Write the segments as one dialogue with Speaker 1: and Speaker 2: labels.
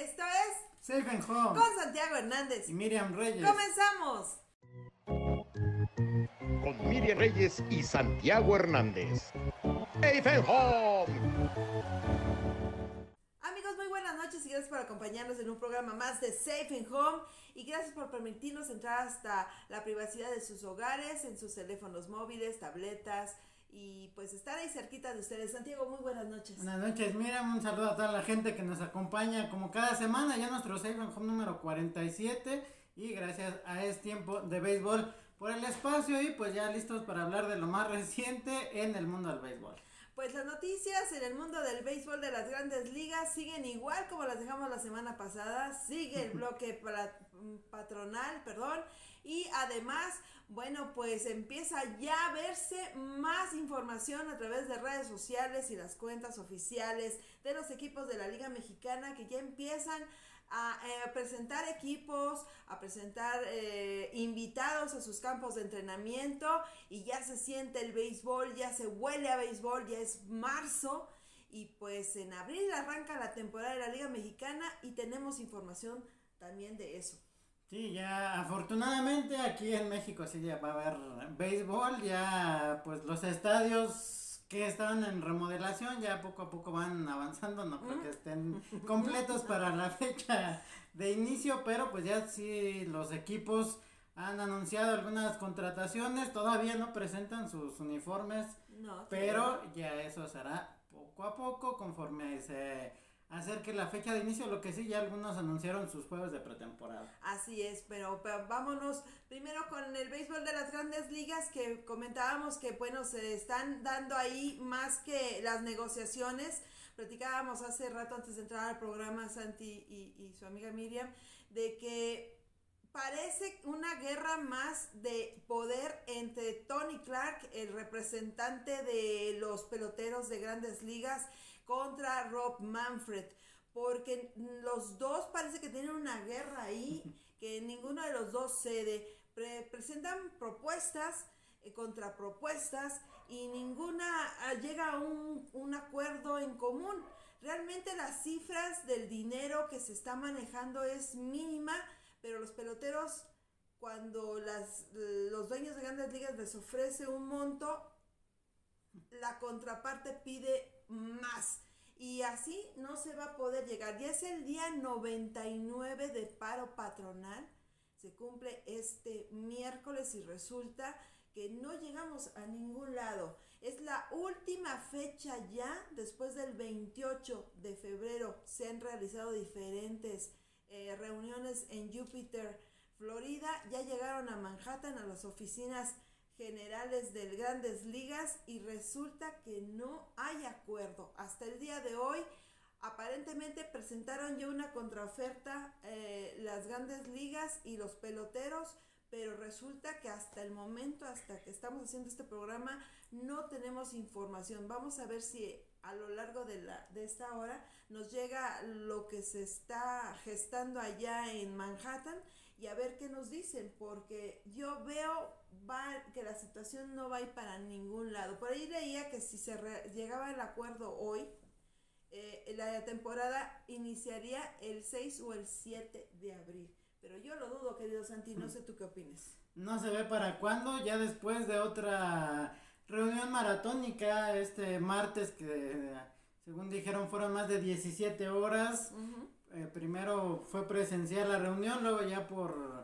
Speaker 1: Esto es
Speaker 2: Safe and Home
Speaker 1: con Santiago Hernández.
Speaker 2: y Miriam Reyes.
Speaker 1: ¡Comenzamos!
Speaker 3: con Miriam Reyes y Santiago Hernández. Safe Home.
Speaker 1: Amigos, muy buenas noches y gracias por acompañarnos en un programa más de Safe and Home y gracias por permitirnos entrar hasta la privacidad de sus hogares, en sus teléfonos móviles, tabletas y pues estar ahí cerquita de ustedes. Santiago, muy buenas noches.
Speaker 2: Buenas noches, Miriam. Un saludo a toda la gente que nos acompaña como cada semana. Ya nuestro Safe and Home número 47. Y gracias a Es Tiempo de Béisbol por el espacio. Y pues ya listos para hablar de lo más reciente en el mundo del béisbol.
Speaker 1: Pues las noticias en el mundo del béisbol de las grandes ligas siguen igual como las dejamos la semana pasada. Sigue el bloque para- patronal, perdón. Y además, bueno, pues empieza ya a verse más información a través de redes sociales y las cuentas oficiales de los equipos de la Liga Mexicana que ya empiezan a eh, presentar equipos, a presentar eh, invitados a sus campos de entrenamiento y ya se siente el béisbol, ya se huele a béisbol, ya es marzo y pues en abril arranca la temporada de la Liga Mexicana y tenemos información también de eso.
Speaker 2: Sí, ya afortunadamente aquí en México sí ya va a haber béisbol. Ya pues los estadios que estaban en remodelación ya poco a poco van avanzando. No creo que estén completos para la fecha de inicio, pero pues ya sí los equipos han anunciado algunas contrataciones. Todavía no presentan sus uniformes,
Speaker 1: No,
Speaker 2: pero ya eso será poco a poco conforme se acerque la fecha de inicio. Lo que sí, ya algunos anunciaron sus juegos de pretemporada.
Speaker 1: Así es, pero, pero vámonos primero con el béisbol de las grandes ligas que comentábamos que bueno, se están dando ahí más que las negociaciones. Platicábamos hace rato antes de entrar al programa Santi y, y su amiga Miriam de que parece una guerra más de poder entre Tony Clark, el representante de los peloteros de grandes ligas, contra Rob Manfred. Porque los dos parece que tienen una guerra ahí, que ninguno de los dos cede. Pre- presentan propuestas, eh, contrapropuestas, y ninguna ah, llega a un, un acuerdo en común. Realmente las cifras del dinero que se está manejando es mínima, pero los peloteros, cuando las, los dueños de grandes ligas les ofrece un monto, la contraparte pide más. Y así no se va a poder llegar. Ya es el día 99 de paro patronal. Se cumple este miércoles y resulta que no llegamos a ningún lado. Es la última fecha ya, después del 28 de febrero. Se han realizado diferentes eh, reuniones en Júpiter, Florida. Ya llegaron a Manhattan, a las oficinas generales del Grandes Ligas y resulta que no hay acuerdo. Hasta el día de hoy, aparentemente presentaron ya una contraoferta eh, las Grandes Ligas y los peloteros, pero resulta que hasta el momento, hasta que estamos haciendo este programa, no tenemos información. Vamos a ver si a lo largo de, la, de esta hora nos llega lo que se está gestando allá en Manhattan y a ver qué nos dicen, porque yo veo va, que la situación no va a ir para ningún lado. Por ahí leía que si se re- llegaba al acuerdo hoy, eh, la temporada iniciaría el 6 o el 7 de abril. Pero yo lo dudo, querido Santi, no sé tú qué opinas.
Speaker 2: No se ve para cuándo, ya después de otra reunión maratónica este martes que según dijeron fueron más de 17 horas. Eh, primero fue presencial la reunión, luego ya por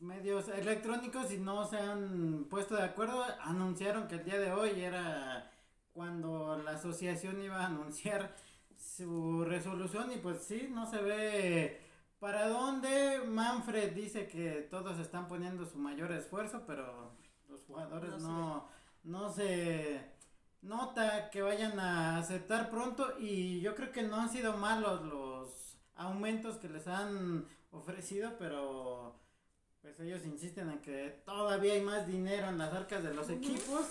Speaker 2: medios electrónicos y no se han puesto de acuerdo, anunciaron que el día de hoy era cuando la asociación iba a anunciar su resolución y pues sí, no se ve para dónde. Manfred dice que todos están poniendo su mayor esfuerzo, pero los jugadores
Speaker 1: No se
Speaker 2: no, no se nota que vayan a aceptar pronto y yo creo que no han sido malos los aumentos que les han ofrecido, pero pues ellos insisten en que todavía hay más dinero en las arcas de los equipos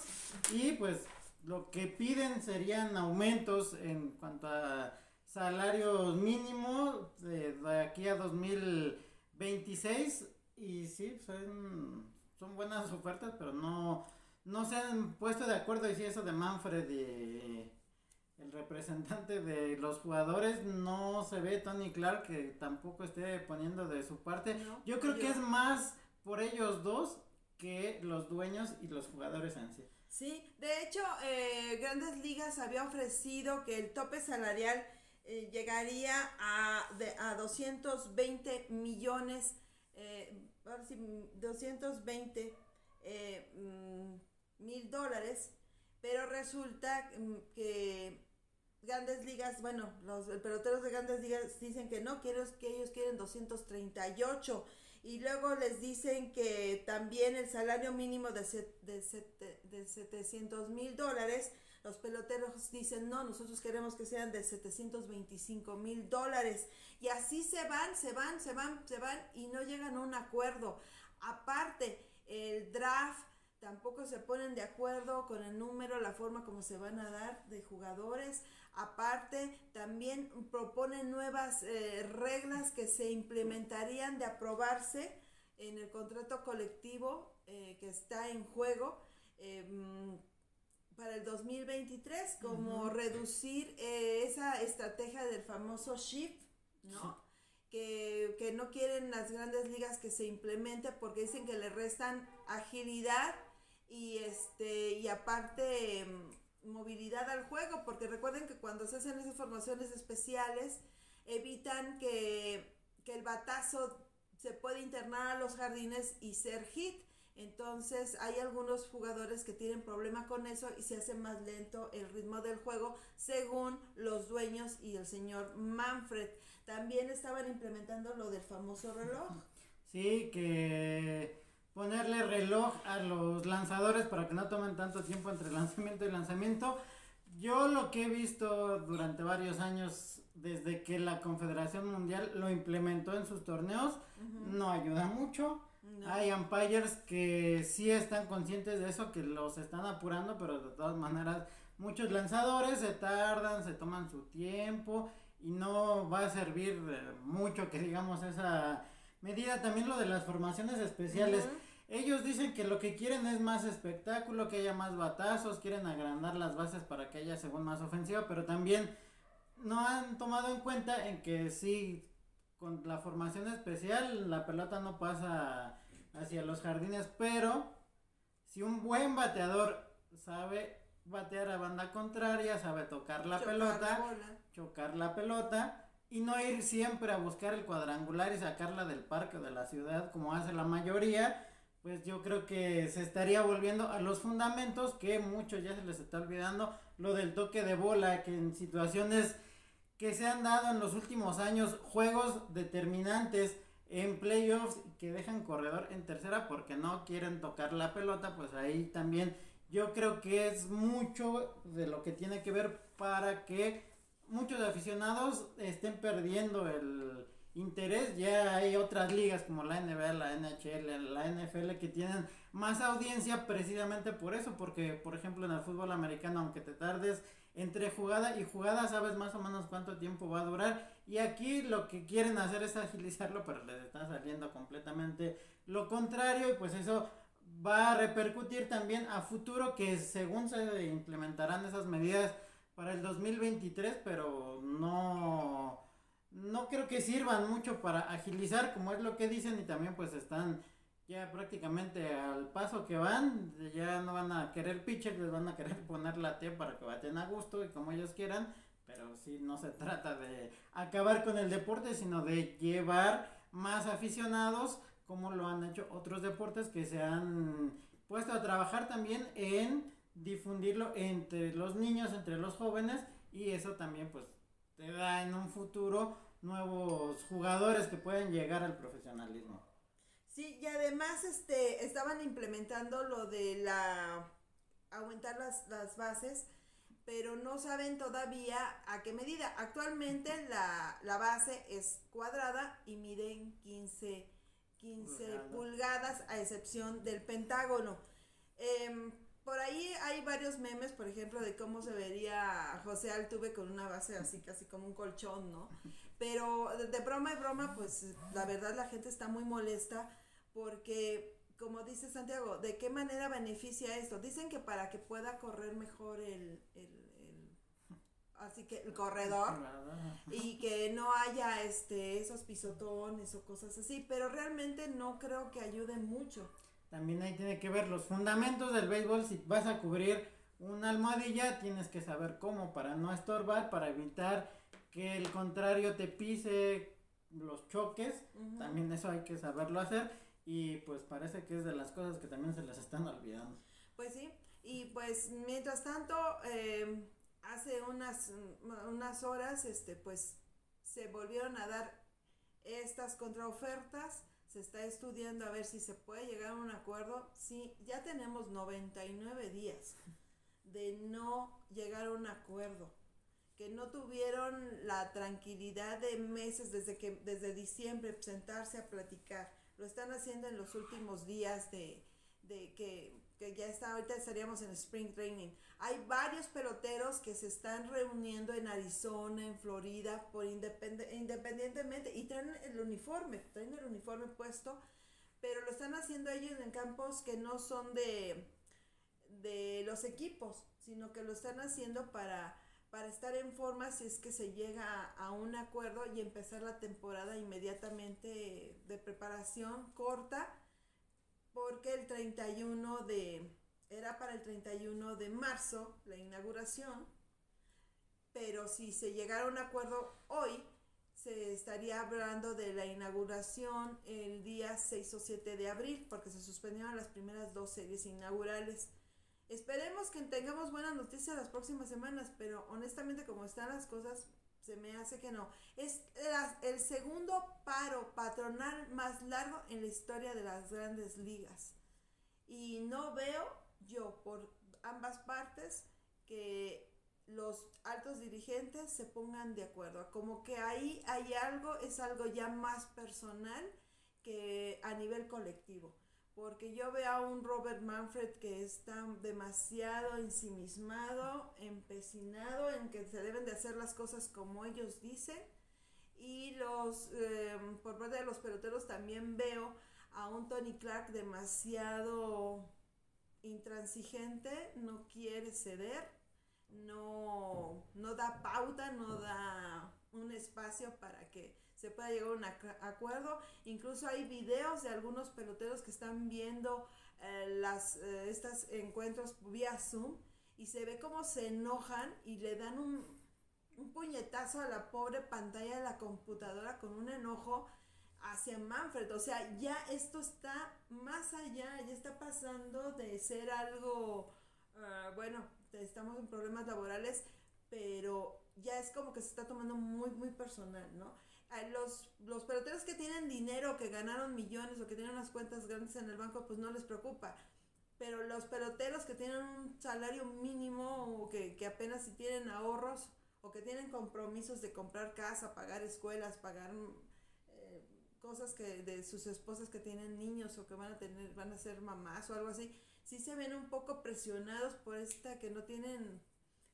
Speaker 2: y pues lo que piden serían aumentos en cuanto a salarios mínimos de, de aquí a 2026 y sí, son, son buenas ofertas, pero no, no se han puesto de acuerdo y si eso de Manfred y, el representante de los jugadores no se ve Tony Clark que tampoco esté poniendo de su parte. yo creo que es más por ellos dos que los dueños y los jugadores en sí.
Speaker 1: Sí, de hecho, eh, Grandes Ligas había ofrecido que el tope salarial eh, llegaría a, a 220 millones, eh, 220 eh, mm, mil dólares, pero resulta mm, que Grandes Ligas, bueno, los peloteros de Grandes Ligas dicen que no, ellos, que ellos quieren 238 y luego les dicen que también el salario mínimo de, de, de 700 mil dólares, los peloteros dicen no, nosotros queremos que sean de 725 mil dólares y así se van, se van, se van, se van y no llegan a un acuerdo. Aparte, el draft tampoco se ponen de acuerdo con el número, la forma como se van a dar de jugadores. Aparte, también proponen nuevas eh, reglas que se implementarían de aprobarse en el contrato colectivo eh, que está en juego em, para el 2023, como reducir eh, esa estrategia del famoso shift, ¿no? Que, que, no quieren las grandes ligas que se implemente porque dicen que le restan agilidad y este y aparte em, movilidad al juego, porque recuerden que cuando se hacen esas formaciones especiales, evitan que, el batazo se puede internar a los jardines y ser hit. Entonces hay algunos jugadores que tienen problema con eso y se hace más lento el ritmo del juego según los dueños y el señor Manfred. También estaban implementando lo del famoso reloj.
Speaker 2: Sí, que ponerle reloj a los lanzadores para que no tomen tanto tiempo entre lanzamiento y lanzamiento. Yo lo que he visto durante varios años desde que la Confederación Mundial lo implementó en sus torneos no ayuda mucho. Hay umpires que sí están conscientes de eso, que los están apurando, pero de todas maneras muchos lanzadores se tardan, se toman su tiempo y no va a servir mucho que digamos esa medida. También lo de las formaciones especiales. Ellos dicen que lo que quieren es más espectáculo, que haya más batazos, quieren agrandar las bases para que haya según más ofensiva, pero también no han tomado en cuenta en que sí, con la formación especial, la pelota no pasa hacia los jardines, pero si un buen bateador sabe batear a banda contraria, sabe tocar la pelota, chocar la pelota, y no ir siempre a buscar el cuadrangular y sacarla del parque o de la ciudad como hace la mayoría, pues yo creo que se estaría volviendo a los fundamentos que muchos ya se les está olvidando, lo del toque de bola, que en situaciones que se han dado en los últimos años, juegos determinantes en playoffs que dejan corredor en tercera porque no quieren tocar la pelota, pues ahí también yo creo que es mucho de lo que tiene que ver para que muchos aficionados estén perdiendo el interés. Ya hay otras ligas como la NBA, la NHL, la NFL que tienen más audiencia precisamente por eso, porque por ejemplo en el fútbol americano, aunque te tardes entre jugada y jugada, sabes más o menos cuánto tiempo va a durar. Y aquí lo que quieren hacer es agilizarlo, pero les está saliendo completamente lo contrario y pues eso va a repercutir también a futuro que según se implementarán esas medidas para el 2023, pero no no creo que sirvan mucho para agilizar como es lo que dicen y también pues están ya prácticamente al paso que van, ya no van a querer pitcher, les van a querer poner la T para que baten a gusto y como ellos quieran, pero sí no se trata de acabar con el deporte, sino de llevar más aficionados como lo han hecho otros deportes que se han puesto a trabajar también en difundirlo entre los niños, entre los jóvenes y eso también pues te da en un futuro nuevos jugadores que pueden llegar al profesionalismo.
Speaker 1: Sí, y además este estaban implementando lo de la aumentar las, las bases, pero no saben todavía a qué medida. Actualmente la, la base es cuadrada y miden 15, 15 pulgadas a excepción del pentágono. Eh, por ahí hay varios memes, por ejemplo, de cómo se vería José Altuve con una base así, casi como un colchón, ¿no? Pero de, broma y broma, pues la verdad la gente está muy molesta porque, como dice Santiago, ¿de qué manera beneficia esto? Dicen que para que pueda correr mejor el, el, así que el corredor y que no haya este esos pisotones o cosas así, pero realmente no creo que ayude mucho.
Speaker 2: También ahí tiene que ver los fundamentos del béisbol, si vas a cubrir una almohadilla, tienes que saber cómo para no estorbar, para evitar que el contrario te pise los choques, también eso hay que saberlo hacer y pues parece que es de las cosas que también se les están olvidando.
Speaker 1: Pues sí, y pues mientras tanto, eh, hace unas, unas horas, este, pues se volvieron a dar estas contraofertas. Se está estudiando a ver si se puede llegar a un acuerdo. Sí, ya tenemos 99 días de no llegar a un acuerdo. Que no tuvieron la tranquilidad de meses desde que desde diciembre sentarse a platicar. Lo están haciendo en los últimos días de, de que que ya está, ahorita estaríamos en Spring Training. Hay varios peloteros que se están reuniendo en Arizona, en Florida, por independientemente, y traen el uniforme, traen el uniforme puesto, pero lo están haciendo ellos en campos que no son de, de los equipos, sino que lo están haciendo para, para estar en forma si es que se llega a un acuerdo y empezar la temporada inmediatamente de preparación corta porque el 31 de, era para el 31 de marzo la inauguración, pero si se llegara a un acuerdo hoy, se estaría hablando de la inauguración el día 6 o 7 de abril, porque se suspendieron las primeras dos series inaugurales. Esperemos que tengamos buenas noticias las próximas semanas, pero honestamente como están las cosas, se me hace que no. Es el segundo paro patronal más largo en la historia de las grandes ligas. Y no veo yo por ambas partes que los altos dirigentes se pongan de acuerdo. Como que ahí hay algo, es algo ya más personal que a nivel colectivo porque yo veo a un Robert Manfred que está demasiado ensimismado, empecinado en que se deben de hacer las cosas como ellos dicen. Y los, em, por parte de los peloteros también veo a un Tony Clark demasiado intransigente, no quiere ceder, no, no da pauta, no da un espacio para que se pueda llegar a un acuerdo. Incluso hay videos de algunos peloteros que están viendo eh, las, eh, estos encuentros vía Zoom y se ve cómo se enojan y le dan un, puñetazo a la pobre pantalla de la computadora con un enojo hacia Manfred. O sea, ya esto está más allá, ya está pasando de ser algo, ah, bueno, estamos en problemas laborales, pero ya es como que se está tomando muy, muy personal, ¿no? Los, los peloteros que tienen dinero, que ganaron millones o que tienen unas cuentas grandes en el banco, pues no les preocupa. Pero los peloteros que tienen un salario mínimo o que, apenas si tienen ahorros o que tienen compromisos de comprar casa, pagar escuelas, pagar eh, cosas que de sus esposas que tienen niños o que van a tener, van a ser mamás o algo así, sí se ven un poco presionados por esta que no tienen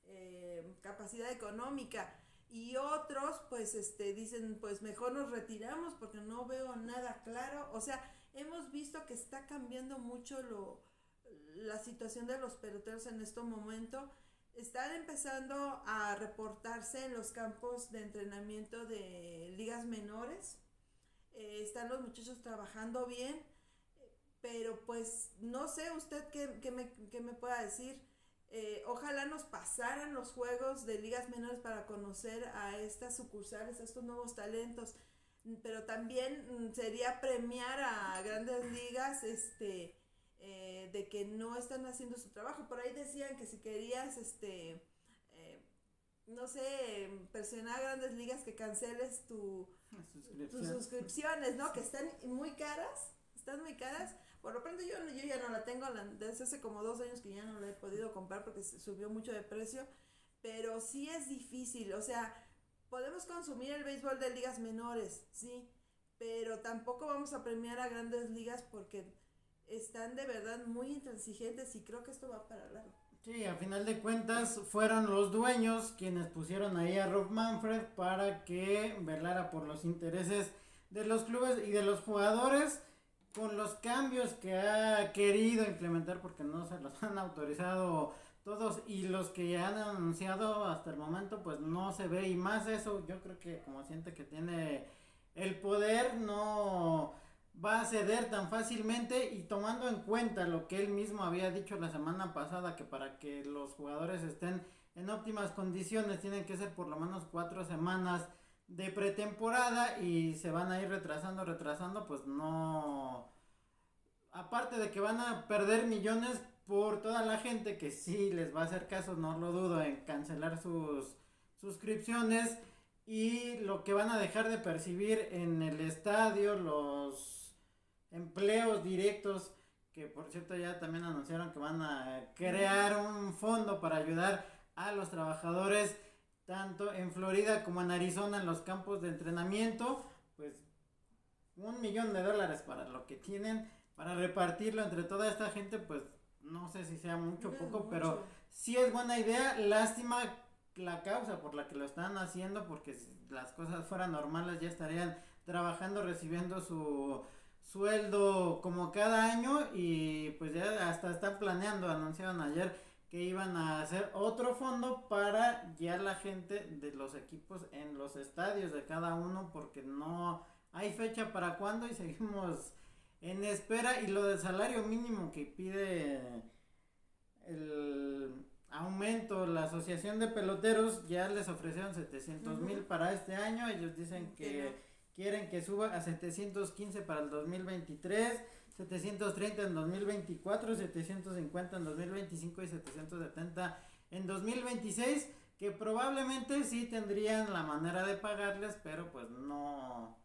Speaker 1: eh, capacidad económica y otros pues este dicen pues mejor nos retiramos porque no veo nada claro. O sea hemos visto que está cambiando mucho lo la situación de los peloteros en este momento. Están empezando a reportarse en los campos de entrenamiento de ligas menores. Eh, están los muchachos trabajando bien pero pues no sé usted qué, qué me, qué me pueda decir eh, ojalá nos pasaran los juegos de ligas menores para conocer a estas sucursales, a estos nuevos talentos. Pero también mm, sería premiar a grandes ligas este, eh, de que no están haciendo su trabajo. Por ahí decían que si querías, este, eh, no sé, presionar a grandes ligas que canceles tu, tus suscripciones, ¿no? Que están muy caras, están muy caras por lo pronto yo, yo ya no la tengo, desde hace como dos años que ya no la he podido comprar porque subió mucho de precio, pero sí es difícil, o sea, podemos consumir el béisbol de ligas menores, sí, pero tampoco vamos a premiar a grandes ligas porque están de verdad muy intransigentes y creo que esto va para largo.
Speaker 2: Sí, a final de cuentas fueron los dueños quienes pusieron ahí a Rob Manfred para que velara por los intereses de los clubes y de los jugadores con los cambios que ha querido implementar porque no se los han autorizado todos y los que han anunciado hasta el momento pues no se ve. Y más eso yo creo que como siente que tiene el poder no va a ceder tan fácilmente. Y tomando en cuenta lo que él mismo había dicho la semana pasada que para que los jugadores estén en óptimas condiciones tienen que ser por lo menos cuatro semanas de pretemporada y se van a ir retrasando retrasando pues no. Aparte de que van a perder millones por toda la gente que sí les va a hacer caso, no lo dudo, en cancelar sus suscripciones y lo que van a dejar de percibir en el estadio, los empleos directos, que por cierto ya también anunciaron que van a crear un fondo para ayudar a los trabajadores tanto en Florida como en Arizona en los campos de entrenamiento, pues un millón de dólares para lo que tienen para repartirlo entre toda esta gente, pues no sé si sea mucho o poco, pero sí es buena idea. Lástima la causa por la que lo están haciendo, porque si las cosas fueran normales ya estarían trabajando, recibiendo su sueldo como cada año y pues ya hasta están planeando, anunciaron ayer que iban a hacer otro fondo para ya la gente de los equipos en los estadios de cada uno porque no hay fecha para cuándo y seguimos en espera. Y lo del salario mínimo que pide el aumento, la asociación de peloteros ya les ofrecieron 700 mil para este año, ellos dicen que quieren que suba a 715 para el 2023, 730 en 2024, 750 en 2025 y 770 en 2026, que probablemente sí tendrían la manera de pagarles, pero pues no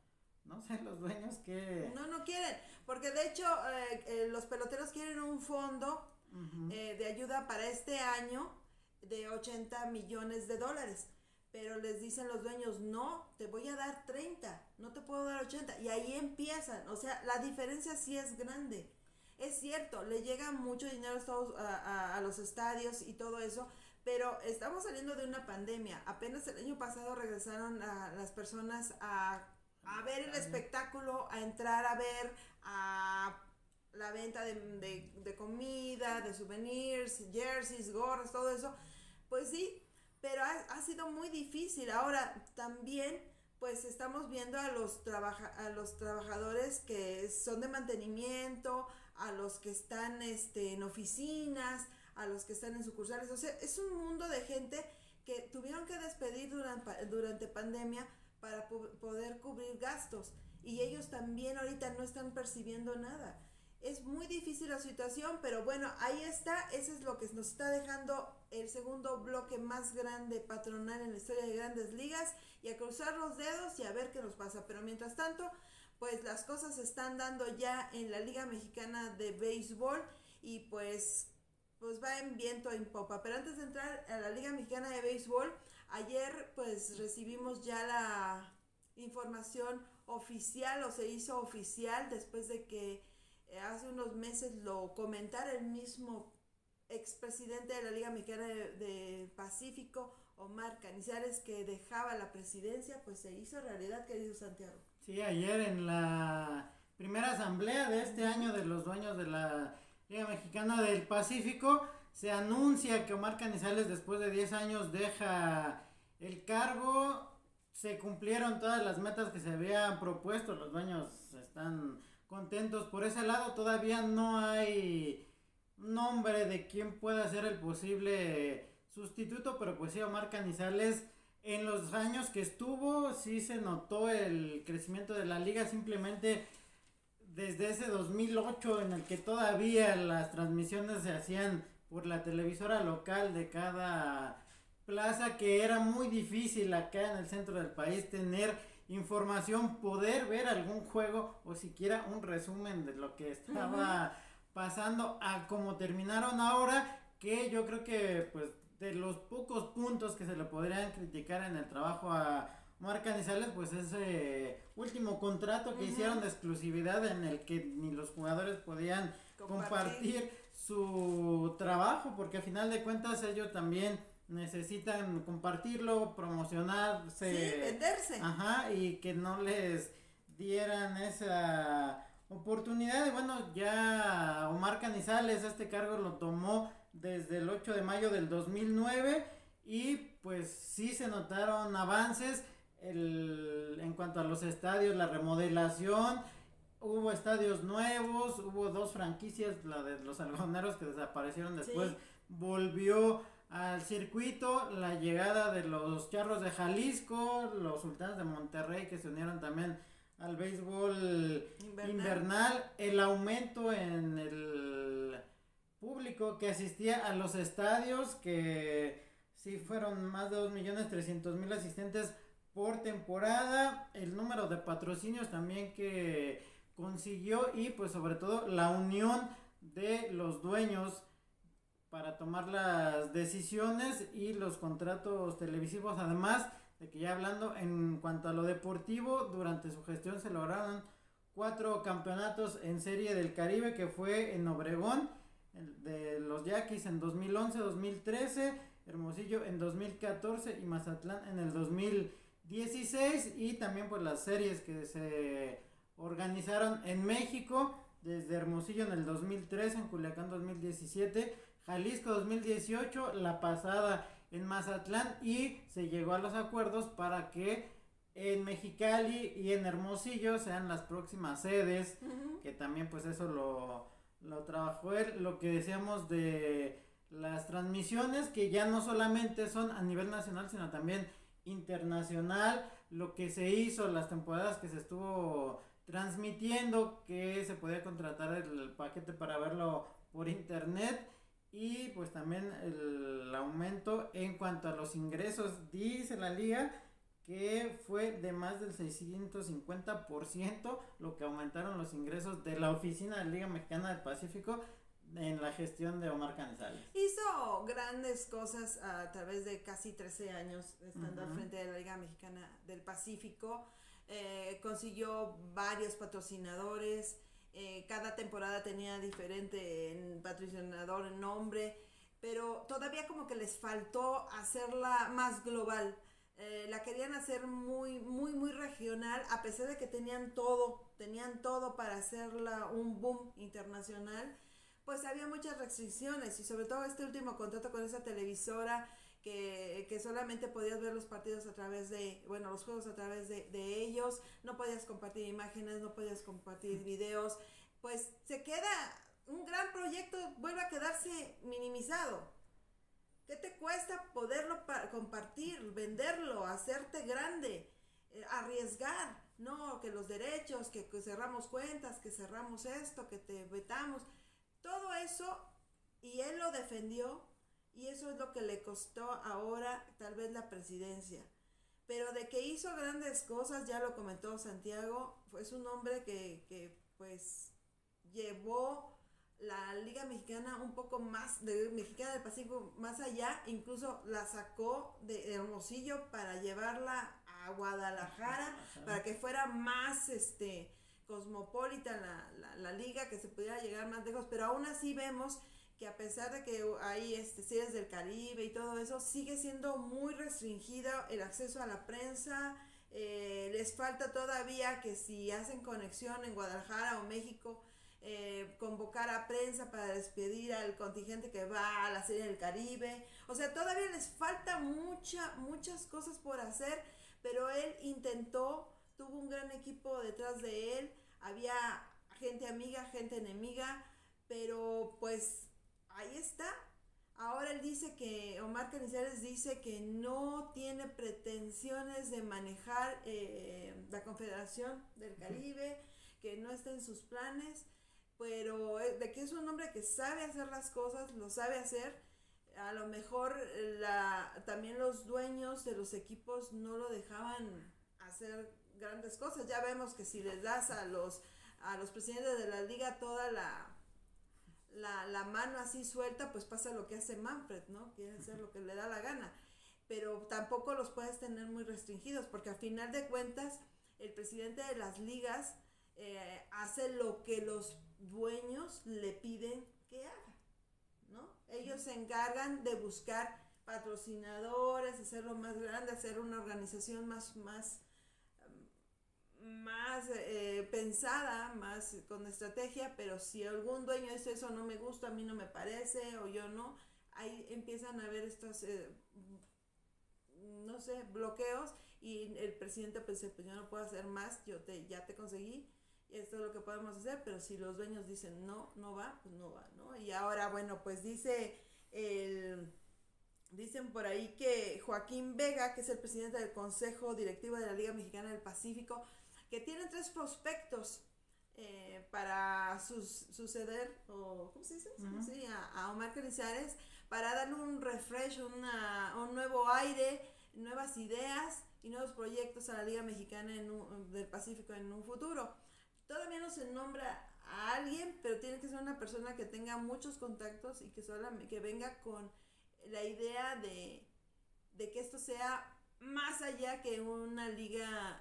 Speaker 2: no sé, los dueños que...
Speaker 1: No, no quieren, porque de hecho eh, eh, los peloteros quieren un fondo eh, de ayuda para este año de 80 millones de dólares, pero les dicen los dueños, no, te voy a dar 30, no te puedo dar 80, y ahí empiezan, o sea, la diferencia sí es grande. Es cierto, le llega mucho dinero a, a los estadios y todo eso, pero estamos saliendo de una pandemia. Apenas el año pasado regresaron a las personas a a ver el espectáculo, a entrar a ver a la venta de, comida, de souvenirs, jerseys, gorras, todo eso. Pues sí, pero ha, sido muy difícil. Ahora también pues estamos viendo a los, a los trabajadores que son de mantenimiento, a los que están este, en oficinas, a los que están en sucursales. O sea, es un mundo de gente que tuvieron que despedir durante, durante pandemia para poder cubrir gastos y ellos también ahorita no están percibiendo nada. Es muy difícil la situación, pero bueno, ahí está, eso es lo que nos está dejando el segundo bloque más grande patronal en la historia de grandes ligas y a cruzar los dedos y a ver qué nos pasa. Pero mientras tanto, pues las cosas se están dando ya en la Liga Mexicana de Béisbol y pues pues va en viento en popa. Pero antes de entrar a la Liga Mexicana de Béisbol, Ayer pues recibimos ya la información oficial o se hizo oficial después de que hace unos meses lo comentara el mismo expresidente de la Liga Mexicana de, Pacífico, Omar Canizares, que dejaba la presidencia, pues se hizo realidad, querido Santiago.
Speaker 2: Sí, ayer en la primera asamblea de este año de los dueños de la Liga Mexicana del Pacífico, se anuncia que Omar Canizales después de 10 años deja el cargo, se cumplieron todas las metas que se habían propuesto, los dueños están contentos. Por ese lado, todavía no hay nombre de quién pueda ser el posible sustituto, pero pues sí, Omar Canizales en los años que estuvo sí se notó el crecimiento de la liga, simplemente desde ese 2008 en el que todavía las transmisiones se hacían por la televisora local de cada plaza que era muy difícil acá en el centro del país tener información, poder ver algún juego o siquiera un resumen de lo que estaba pasando a cómo terminaron. Ahora, que yo creo que pues de los pocos puntos que se le podrían criticar en el trabajo a Marc Canizales, pues ese último contrato que hicieron de exclusividad en el que ni los jugadores podían compartir su trabajo, porque a final de cuentas ellos también necesitan compartirlo, promocionarse.
Speaker 1: Sí, venderse.
Speaker 2: Ajá, y que no les dieran esa oportunidad. Y bueno, ya Omar Canizales este cargo lo tomó desde el 8 de mayo del 2009 y pues sí se notaron avances en cuanto a los estadios, la remodelación, hubo estadios nuevos, hubo dos franquicias, la de los algoneros que desaparecieron después, volvió al circuito, la llegada de los charros de Jalisco, los sultanes de Monterrey que se unieron también al béisbol invernal. el aumento en el público que asistía a los estadios, que sí fueron más de 2.300.000 asistentes por temporada, el número de patrocinios también que consiguió y pues sobre todo la unión de los dueños para tomar las decisiones y los contratos televisivos además de que ya hablando en cuanto a lo deportivo durante su gestión se lograron cuatro campeonatos en serie del Caribe que fue en Obregón de los Yaquis en 2011 2013 Hermosillo en 2014 y Mazatlán en el 2016 y también pues las series que se organizaron en México, desde Hermosillo en el 2003, en Culiacán 2017, Jalisco 2018, la pasada en Mazatlán y se llegó a los acuerdos para que en Mexicali y en Hermosillo sean las próximas sedes, que también pues eso lo, lo trabajó él, lo que decíamos de las transmisiones que ya no solamente son a nivel nacional, sino también internacional, lo que se hizo, las temporadas que se estuvo transmitiendo que se podía contratar el paquete para verlo por internet y pues también el aumento en cuanto a los ingresos. Dice la liga que fue de más del 650% lo que aumentaron los ingresos de la oficina de la Liga Mexicana del Pacífico en la gestión de Omar Canizales.
Speaker 1: Hizo grandes cosas a través de casi 13 años estando al frente de la Liga Mexicana del Pacífico. Eh, consiguió varios patrocinadores, eh, cada temporada tenía diferente patrocinador en nombre, pero todavía como que les faltó hacerla más global. Eh, la querían hacer muy, muy, muy regional, a pesar de que tenían todo, tenían todo para hacerla un boom internacional, pues había muchas restricciones y sobre todo este último contrato con esa televisora que, solamente podías ver los partidos a través de, bueno, los juegos a través de, ellos, no podías compartir imágenes, no podías compartir videos, pues se queda, un gran proyecto vuelve a quedarse minimizado. ¿Qué te cuesta poderlo compartir, venderlo, hacerte grande, eh, arriesgar? No, que los derechos, que, que cerramos cuentas, que cerramos esto, que te vetamos. Todo eso, y él lo defendió, y eso es lo que le costó ahora tal vez la presidencia. Pero de que hizo grandes cosas, ya lo comentó Santiago, fue un hombre que, que pues llevó la Liga Mexicana un poco más, de Mexicana del Pacífico más allá, incluso la sacó de Hermosillo para llevarla a Guadalajara, para que fuera más este cosmopolita la, la, la liga, que se pudiera llegar más lejos, pero aún así vemos que a pesar de que hay este, series del Caribe y todo eso, sigue siendo muy restringido el acceso a la prensa. Eh, les falta todavía que si hacen conexión en Guadalajara o México, eh, convocar a prensa para despedir al contingente que va a la serie del Caribe. O sea, todavía les falta mucha, muchas cosas por hacer, pero él intentó, tuvo un gran equipo detrás de él, había gente amiga, gente enemiga, pero pues ahí está. Ahora él dice que, Omar Canizales dice que no tiene pretensiones de manejar eh, la Confederación del Caribe, que no está en sus planes, pero eh, de que es un hombre que sabe hacer las cosas, lo sabe hacer. A lo mejor la, también los dueños de los equipos no lo dejaban hacer grandes cosas. Ya vemos que si les das a los, a los presidentes de la liga toda la la, la, mano así suelta, pues pasa lo que hace Manfred, ¿no? Quiere hacer lo que le da la gana. Pero tampoco los puedes tener muy restringidos, porque a final de cuentas, el presidente de las ligas eh, hace lo que los dueños le piden que haga, ¿no? Ellos se encargan de buscar patrocinadores, hacerlo más grande, hacer una organización más, más, más eh, pensada, más con estrategia, pero si algún dueño dice eso no me gusta, a mí no me parece o yo no, ahí empiezan a haber estos, eh, no sé, bloqueos y el presidente dice, pues yo no puedo hacer más, yo te, ya te conseguí, esto es lo que podemos hacer, pero si los dueños dicen no, no va, pues no va, ¿no? Y ahora, bueno, pues dice el... Dicen por ahí que Joaquín Vega, que es el presidente del Consejo Directivo de la Liga Mexicana del Pacífico, que tiene tres prospectos eh, para suceder, o ¿cómo se dice? sí, a, Omar Canizares, para darle un refresh, una, un nuevo aire, nuevas ideas y nuevos proyectos a la Liga Mexicana del Pacífico en un futuro. Todavía no se nombra a alguien, pero tiene que ser una persona que tenga muchos contactos y que, solamente, que venga con la idea de, de que esto sea más allá que una liga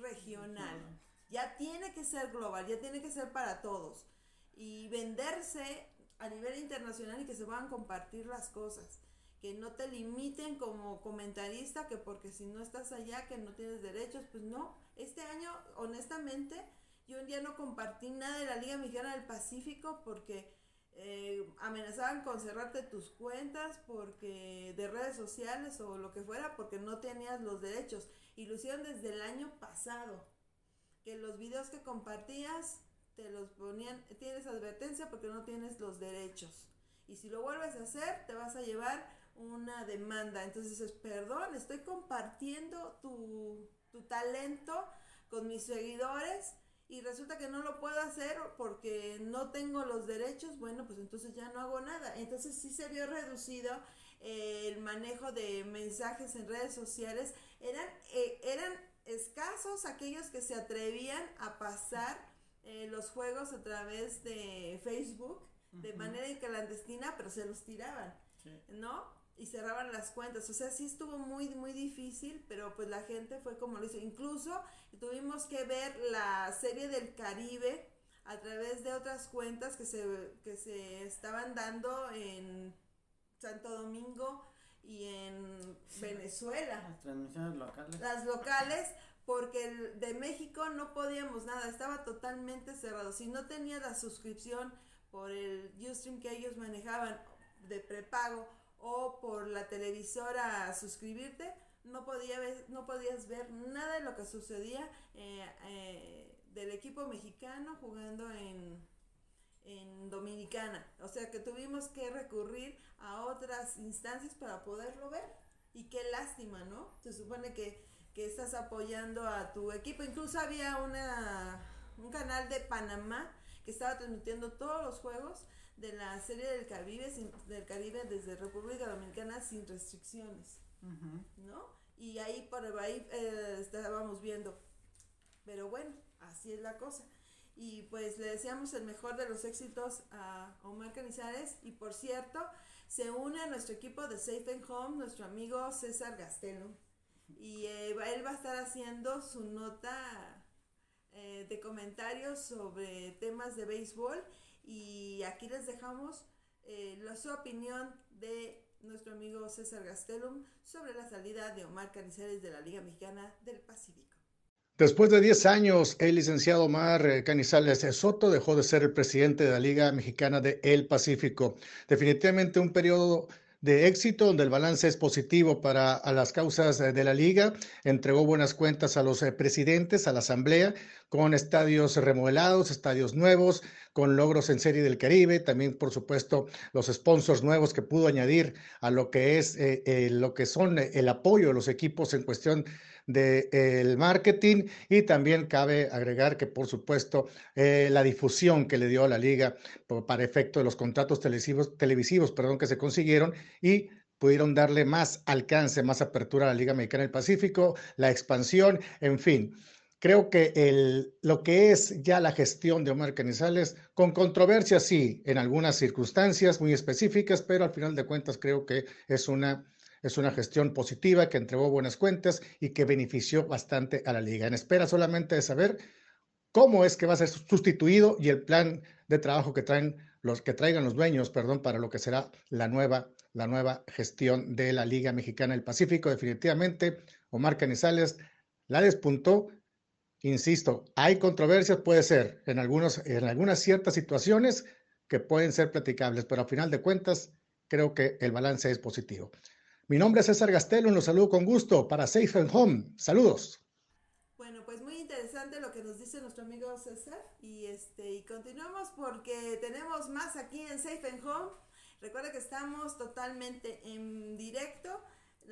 Speaker 1: regional. Ya tiene que ser global, ya tiene que ser para todos. Y venderse a nivel internacional y que se puedan compartir las cosas. Que no te limiten como comentarista, que porque si no estás allá, que no tienes derechos. Pues no, este año, honestamente, yo un día no compartí nada de la Liga Mexicana del Pacífico porque eh, amenazaban con cerrarte tus cuentas porque de redes sociales o lo que fuera porque no tenías los derechos. Y lo hicieron desde el año pasado. Que los videos que compartías te los ponían, tienes advertencia porque no tienes los derechos. Y si lo vuelves a hacer, te vas a llevar una demanda. Entonces dices, perdón, estoy compartiendo tu, tu talento con mis seguidores y resulta que no lo puedo hacer porque no tengo los derechos, bueno, pues entonces ya no hago nada. Entonces sí se vio reducido eh, el manejo de mensajes en redes sociales. Eran, eh, eran escasos aquellos que se atrevían a pasar eh, los juegos a través de Facebook de manera clandestina, pero se los tiraban, ¿no? y cerraban las cuentas. O sea, sí estuvo muy, muy difícil, pero pues la gente fue como lo hizo. Incluso tuvimos que ver la serie del Caribe a través de otras cuentas que se, que se estaban dando en Santo Domingo y en Venezuela.
Speaker 2: Las transmisiones locales.
Speaker 1: Las locales, porque de México no podíamos nada, estaba totalmente cerrado. Si no tenía la suscripción por el Ustream que ellos manejaban de prepago o por la televisora suscribirte, no, podía ver, no podías ver nada de lo que sucedía eh, eh, del equipo mexicano jugando en, en Dominicana. O sea que tuvimos que recurrir a otras instancias para poderlo ver. Y qué lástima, ¿no? Se supone que, que estás apoyando a tu equipo. Incluso había una, un canal de Panamá que estaba transmitiendo todos los juegos de la serie del Caribe, del Caribe desde República Dominicana sin restricciones, ¿no? Y ahí por ahí eh, estábamos viendo. Pero bueno, así es la cosa. Y pues le deseamos el mejor de los éxitos a Omar Canizares. Y por cierto, se une a nuestro equipo de Safe and Home nuestro amigo César Gastelo. Y eh, él va a estar haciendo su nota eh, de comentarios sobre temas de béisbol y aquí les dejamos eh, la, su opinión de nuestro amigo César Gastelum sobre la salida de Omar Canizares de la Liga Mexicana del Pacífico.
Speaker 3: Después de 10 años, el licenciado Omar eh, Canizales Soto dejó de ser el presidente de la Liga Mexicana de El Pacífico. Definitivamente un periodo de éxito, donde el balance es positivo para las causas de la liga. Entregó buenas cuentas a los eh, presidentes, a la asamblea, con estadios remodelados, estadios nuevos, con logros en Serie del Caribe, también por supuesto los sponsors nuevos que pudo añadir a lo que es eh, lo que son el apoyo de los equipos en cuestión del marketing y también cabe agregar que por supuesto eh, la difusión que le dio a la liga para efecto de los contratos televisivos, televisivos perdón, que se consiguieron y pudieron darle más alcance, más apertura a la Liga Mexicana del Pacífico, la expansión, en fin. Creo que el, lo que es ya la gestión de Omar Canizales, con controversia sí, en algunas circunstancias muy específicas, pero al final de cuentas creo que es una es una gestión positiva que entregó buenas cuentas y que benefició bastante a la liga. En espera solamente de saber cómo es que va a ser sustituido y el plan de trabajo que traen los que traigan los dueños, perdón, para lo que será la nueva la nueva gestión de la Liga Mexicana del Pacífico. Definitivamente, Omar Canizales la despuntó Insisto, hay controversias, puede ser, en, algunos, en algunas ciertas situaciones que pueden ser platicables, pero a final de cuentas creo que el balance es positivo. Mi nombre es César Gastelo y los saludo con gusto para Safe Home. Saludos.
Speaker 1: Bueno, pues muy interesante lo que nos dice nuestro amigo César y este y continuamos porque tenemos más aquí en Safe Home. Recuerda que estamos totalmente en directo.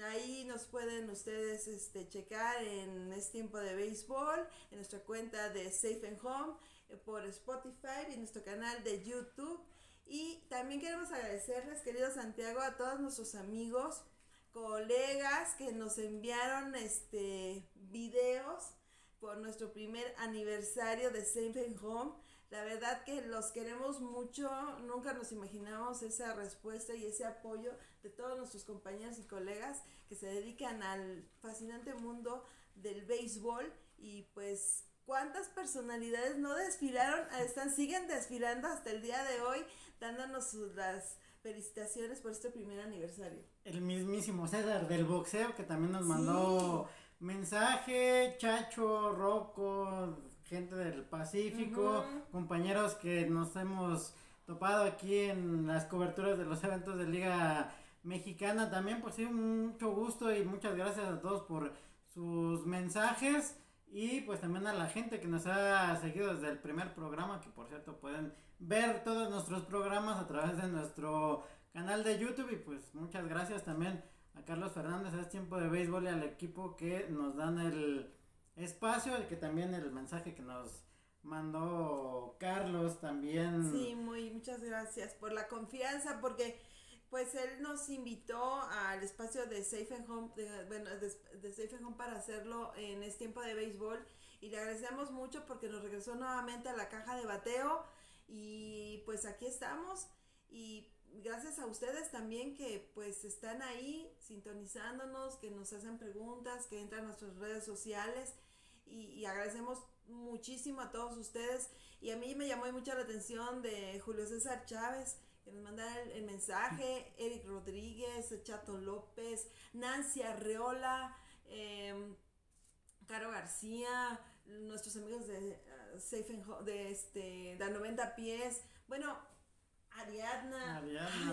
Speaker 1: Ahí nos pueden ustedes este, checar en Es Tiempo de Béisbol, en nuestra cuenta de Safe Home, eh, por Spotify y en nuestro canal de YouTube. Y también queremos agradecerles, querido Santiago, a todos nuestros amigos colegas que nos enviaron este videos por nuestro primer aniversario de Safe Home. La verdad que los queremos mucho, nunca nos imaginamos esa respuesta y ese apoyo de todos nuestros compañeros y colegas que se dedican al fascinante mundo del béisbol y pues cuántas personalidades no desfilaron, están siguen desfilando hasta el día de hoy dándonos las felicitaciones por este primer aniversario.
Speaker 2: El mismísimo César del boxeo que también nos mandó mensaje, Chacho, Rocco, gente del Pacífico, compañeros que nos hemos topado aquí en las coberturas de los eventos de Liga Mexicana. También, pues sí, mucho gusto y muchas gracias a todos por sus mensajes. Y pues también a la gente que nos ha seguido desde el primer programa, que por cierto pueden ver todos nuestros programas a través de nuestro canal de YouTube y pues muchas gracias también a Carlos Fernández, es tiempo de béisbol y al equipo que nos dan el espacio y que también el mensaje que nos mandó Carlos también.
Speaker 1: Sí, muy muchas gracias por la confianza porque pues él nos invitó al espacio de Safe Home, bueno, de, Safe Home para hacerlo en este tiempo de béisbol. Y le agradecemos mucho porque nos regresó nuevamente a la caja de bateo. Y pues aquí estamos. Y gracias a ustedes también que pues están ahí sintonizándonos, que nos hacen preguntas, que entran a nuestras redes sociales. Y, y agradecemos muchísimo a todos ustedes. Y a mí me llamó mucho la atención de Julio César Chávez que nos manda el, mensaje, Eric Rodríguez, Chato López, Nancy Arreola, em, Caro García, nuestros amigos de uh, Safe de este de 90 pies, bueno, Ariadna,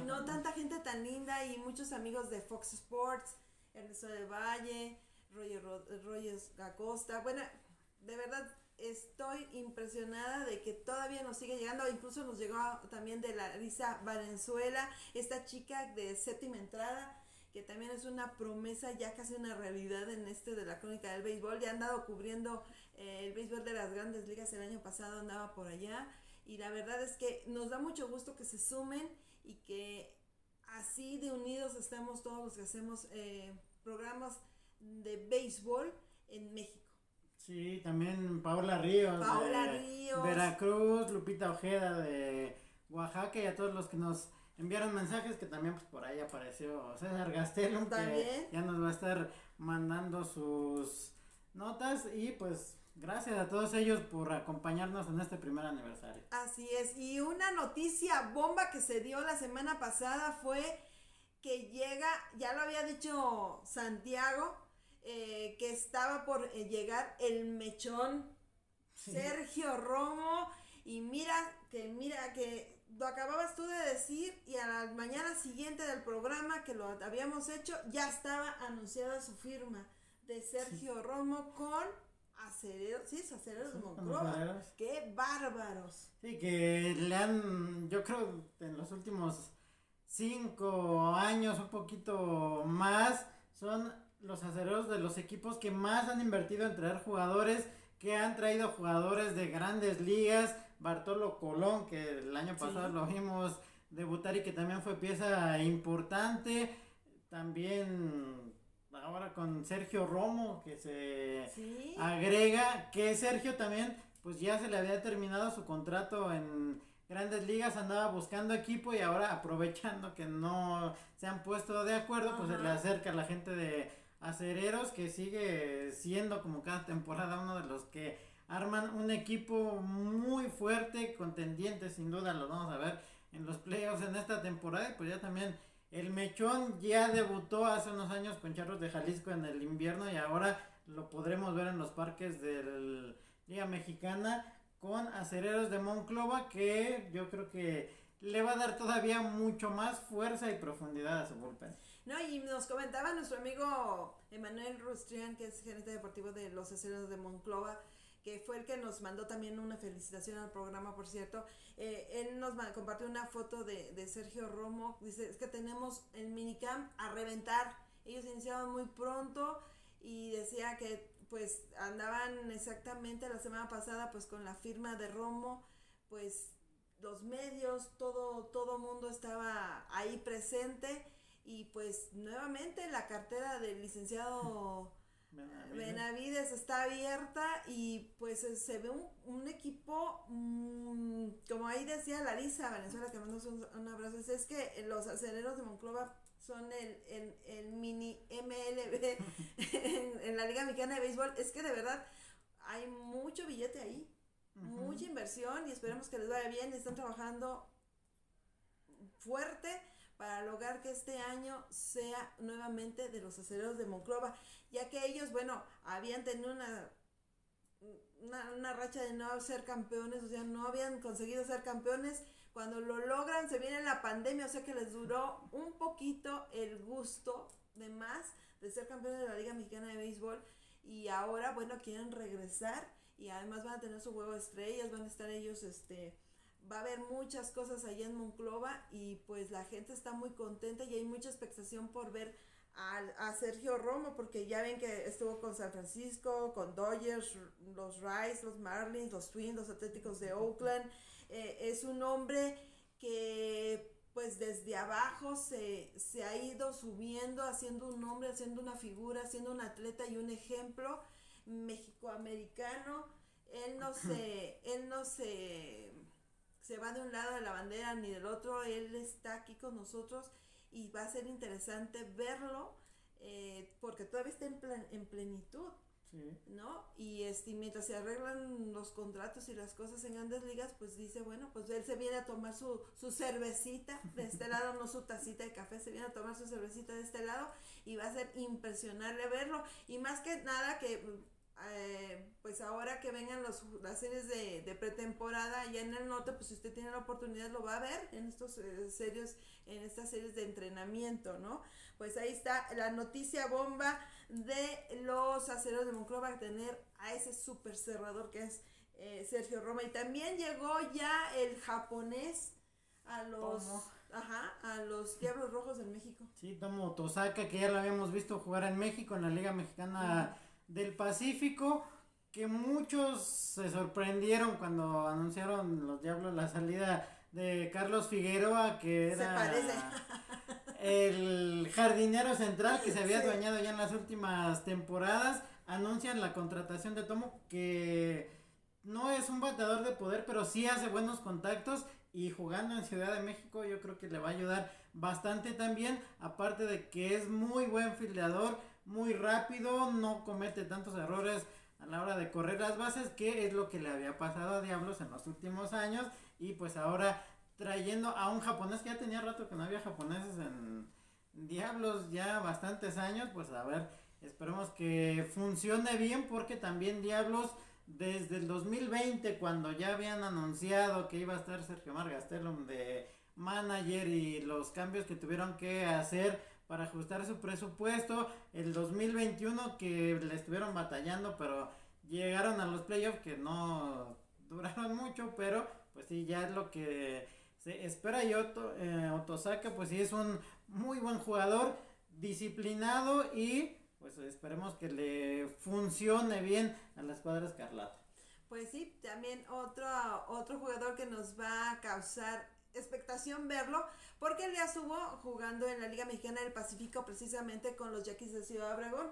Speaker 1: no tanta gente tan linda y muchos amigos de Fox Sports, Ernesto de Valle, Roger, Roger Acosta, bueno, de verdad estoy impresionada de que todavía nos sigue llegando, incluso nos llegó también de la Lisa Valenzuela, esta chica de séptima entrada, que también es una promesa, ya casi una realidad en este de la crónica del béisbol, ya han andado cubriendo eh, el béisbol de las grandes ligas el año pasado, andaba por allá, y la verdad es que nos da mucho gusto que se sumen y que así de unidos estemos todos los que hacemos eh, programas de béisbol en México.
Speaker 2: Sí, también Paola Ríos.
Speaker 1: Paola Ríos.
Speaker 2: Veracruz, Lupita Ojeda de Oaxaca y a todos los que nos enviaron mensajes que también pues por ahí apareció César Gastelum que ya nos va a estar mandando sus notas y pues gracias a todos ellos por acompañarnos en este primer aniversario.
Speaker 1: Así es, y una noticia bomba que se dio la semana pasada fue que llega, ya lo había dicho Santiago, eh, que estaba por eh, llegar el mechón Sergio Romo y mira que mira que lo acababas tú de decir y a la mañana siguiente del programa que lo habíamos hecho ya estaba anunciada su firma de Sergio Romo con acereros, sí, acereros Monclova. Qué bárbaros.
Speaker 2: Sí, que le han, yo creo, en los últimos cinco años, un poquito más, son los acereros de los equipos que más han invertido en traer jugadores, que han traído jugadores de grandes ligas. Bartolo Colón, que el año pasado lo vimos debutar y que también fue pieza importante. También ahora con Sergio Romo, que se agrega, que Sergio también, pues ya se le había terminado su contrato en grandes ligas, andaba buscando equipo y ahora aprovechando que no se han puesto de acuerdo, pues se le acerca a la gente de acereros que sigue siendo como cada temporada uno de los que arman un equipo muy fuerte, contendiente, sin duda lo vamos a ver en los playoffs en esta temporada y pues ya también el Mechón ya debutó hace unos años con Charros de Jalisco en el invierno y ahora lo podremos ver en los parques de Liga Mexicana con acereros de Monclova que yo creo que le va a dar todavía mucho más fuerza y profundidad a su bullpen.
Speaker 1: No, y nos comentaba nuestro amigo Emanuel Rustrián, que es gerente deportivo de los acereros de Monclova, que fue el que nos mandó también una felicitación al programa, por cierto. Eh, él nos compartió una foto de, de Sergio Romo. Dice, es que tenemos el minicamp a reventar. Ellos iniciaron muy pronto y decía que pues andaban exactamente la semana pasada pues con la firma de Romo, pues los medios, todo, todo mundo estaba ahí presente y pues nuevamente la cartera del licenciado Benavides, está abierta y pues se ve un, equipo, mm, como ahí decía Larisa Valenzuela, que mandó un, un, abrazo, es que los aceleros de Monclova son el, el, mini MLB en, la Liga Mexicana de Béisbol, es que de verdad hay mucho billete ahí, mucha inversión y esperemos que les vaya bien, están trabajando fuerte para lograr que este año sea nuevamente de los aceleros de Monclova, ya que ellos, bueno, habían tenido una, una, racha de no ser campeones, o sea, no habían conseguido ser campeones. Cuando lo logran, se viene la pandemia, o sea que les duró un poquito el gusto de más de ser campeones de la Liga Mexicana de Béisbol. Y ahora, bueno, quieren regresar y además van a tener su juego de estrellas, van a estar ellos, este, va a haber muchas cosas allá en Monclova y pues la gente está muy contenta y hay mucha expectación por ver a, Sergio Romo porque ya ven que estuvo con San Francisco, con Dodgers, los Rice, los Marlins, los Twins, los Atléticos de Oakland. Eh, es un hombre que pues desde abajo se, se ha ido subiendo, haciendo un nombre, haciendo una figura, siendo un atleta y un ejemplo mexicoamericano. Él no se, él no se se va de un lado de la bandera ni del otro, él está aquí con nosotros y va a ser interesante verlo eh, porque todavía está en, plenitud. ¿No? Y este, mientras se arreglan los contratos y las cosas en grandes ligas, pues dice, bueno, pues él se viene a tomar su, su cervecita de este lado, no su tacita de café, se viene a tomar su cervecita de este lado y va a ser impresionante verlo. Y más que nada que eh, pues ahora que vengan los, las series de, de, pretemporada ya en el norte, pues si usted tiene la oportunidad lo va a ver en estos eh, serios, en estas series de entrenamiento, ¿no? Pues ahí está la noticia bomba de los aceros de Monclova a tener a ese super cerrador que es eh, Sergio Roma. Y también llegó ya el japonés a los... Ajá, a los Diablos Rojos de México.
Speaker 2: Sí, Tomo Tosaka, que ya lo habíamos visto jugar en México, en la Liga Mexicana del Pacífico que muchos se sorprendieron cuando anunciaron los Diablos la salida de Carlos Figueroa, que era el jardinero central que se había adueñado ya en las últimas temporadas. Anuncian la contratación de Tomo, que no es un bateador de poder, pero sí hace buenos contactos y jugando en Ciudad de México yo creo que le va a ayudar bastante también, aparte de que es muy buen fildeador muy rápido, no comete tantos errores a la hora de correr las bases, que es lo que le había pasado a Diablos en los últimos años. Y pues ahora trayendo a un japonés que ya tenía rato que no había japoneses en Diablos, ya bastantes años, pues a ver, esperemos que funcione bien porque también Diablos desde el 2020 cuando ya habían anunciado que iba a estar Sergio Margastelum de manager y los cambios que tuvieron que hacer para ajustar su presupuesto. El 2021 que le estuvieron batallando, pero llegaron a los playoffs que no duraron mucho, pero pues sí, ya es lo que se espera. Y Otto, eh, Otosaka, pues sí, es un muy buen jugador, disciplinado y pues esperemos que le funcione bien a la escuadra escarlata.
Speaker 1: Pues sí, también otro, otro jugador que nos va a causar expectación verlo, porque él ya estuvo jugando en la Liga Mexicana del Pacífico precisamente con los Yaquis de Ciudad Obregón.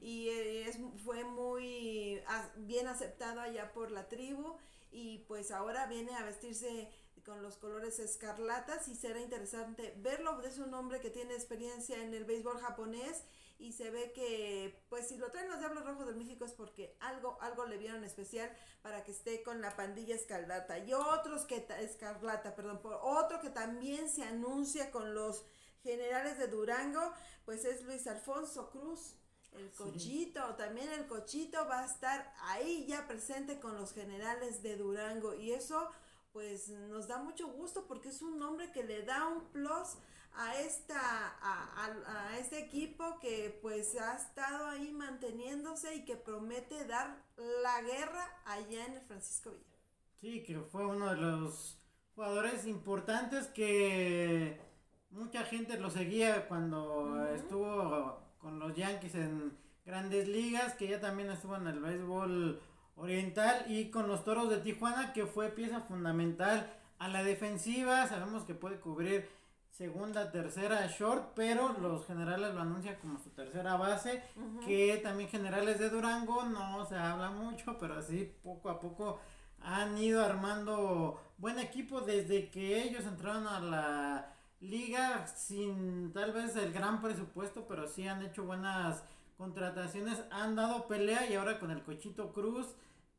Speaker 1: Y eh, es, fue muy bien aceptado allá por la tribu. Y pues ahora viene a vestirse con los colores escarlatas y será interesante verlo, es un hombre que tiene experiencia en el béisbol japonés y se ve que pues si lo traen los Diablos Rojos de México es porque algo algo le vieron especial para que esté con la pandilla escarlata. Y otros que escarlata, perdón, por otro que también se anuncia con los generales de Durango, pues es Luis Alfonso Cruz El cochito, también el cochito va a estar ahí ya presente con los generales de Durango. Y eso pues nos da mucho gusto porque es un nombre que le da un plus a esta a, a, este equipo que pues ha estado ahí manteniéndose y que promete dar la guerra allá en el Francisco Villa.
Speaker 2: Sí, que fue uno de los jugadores importantes que mucha gente lo seguía cuando estuvo con los Yankees en grandes ligas, que ya también estuvo en el béisbol oriental y con los Toros de Tijuana, que fue pieza fundamental a la defensiva. Sabemos que puede cubrir segunda, tercera short, pero los generales lo anuncian como su tercera base, que también generales de Durango no se habla mucho, pero así poco a poco han ido armando buen equipo desde que ellos entraron a la liga sin tal vez el gran presupuesto, pero sí han hecho buenas contrataciones, han dado pelea y ahora con el Cochito Cruz,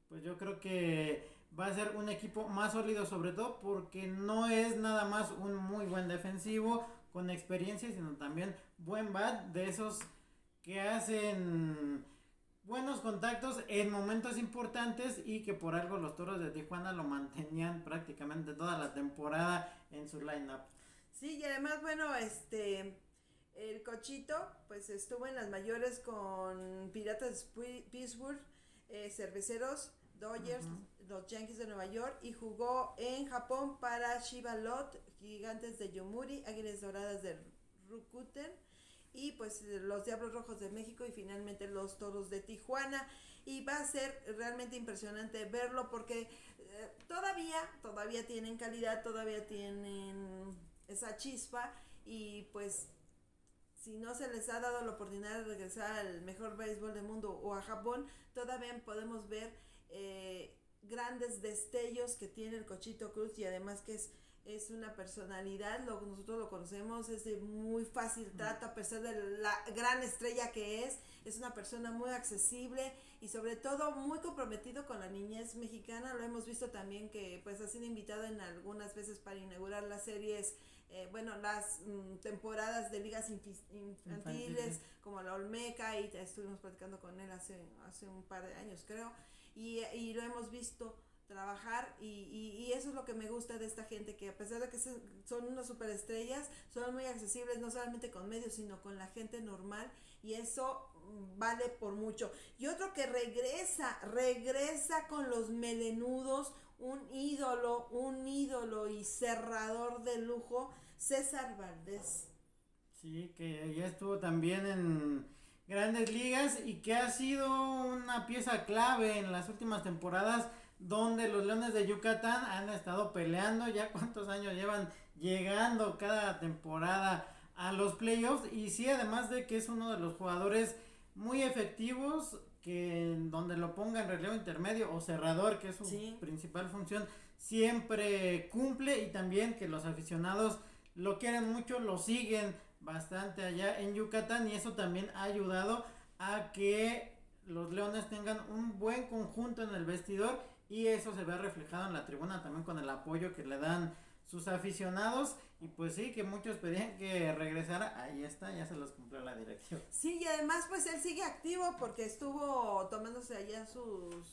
Speaker 2: pues yo creo que va a ser un equipo más sólido sobre todo porque no es nada más un muy buen defensivo con experiencia, sino también buen bat de esos que hacen buenos contactos en momentos importantes y que por algo los Toros de Tijuana lo mantenían prácticamente toda la temporada en su lineup.
Speaker 1: Sí, y además, bueno, este, el cochito, pues estuvo en las mayores con Piratas Pittsburgh, eh, Cerveceros, Dodgers, los Yankees de Nueva York y jugó en Japón para Shiba Lot, Gigantes de Yomuri, Águilas Doradas de Rukuten y pues los Diablos Rojos de México y finalmente los Toros de Tijuana. Y va a ser realmente impresionante verlo porque eh, todavía todavía tienen calidad, todavía tienen esa chispa y pues si no se les ha dado la oportunidad de regresar al mejor béisbol del mundo o a Japón, todavía podemos ver eh, grandes destellos que tiene el Cochito Cruz y además que es, es una personalidad, lo, nosotros lo conocemos, es de muy fácil trato a pesar de la gran estrella que es, es una persona muy accesible y sobre todo muy comprometido con la niñez mexicana, lo hemos visto también que pues ha sido invitado en algunas veces para inaugurar las series eh, bueno, las mm, temporadas de ligas infantiles, como la Olmeca, y estuvimos platicando con él hace, hace un par de años, creo, y, y lo hemos visto trabajar y, y, eso es lo que me gusta de esta gente que a pesar de que son unas superestrellas son muy accesibles no solamente con medios sino con la gente normal y eso vale por mucho y otro que regresa regresa con los melenudos un ídolo, un ídolo y cerrador de lujo, César Valdés.
Speaker 2: Sí, que ya estuvo también en grandes ligas y que ha sido una pieza clave en las últimas temporadas donde los Leones de Yucatán han estado peleando, ya cuántos años llevan llegando cada temporada a los playoffs. Y sí, además de que es uno de los jugadores muy efectivos que donde lo ponga en relevo intermedio o cerrador, que es su principal función, siempre cumple. Y también que los aficionados lo quieren mucho, lo siguen bastante allá en Yucatán y eso también ha ayudado a que los Leones tengan un buen conjunto en el vestidor y eso se ve reflejado en la tribuna también con el apoyo que le dan sus aficionados. Y pues sí, que muchos pedían que regresara, ahí está, ya se los cumplió la dirección.
Speaker 1: Sí, y además pues él sigue activo porque estuvo tomándose allá sus,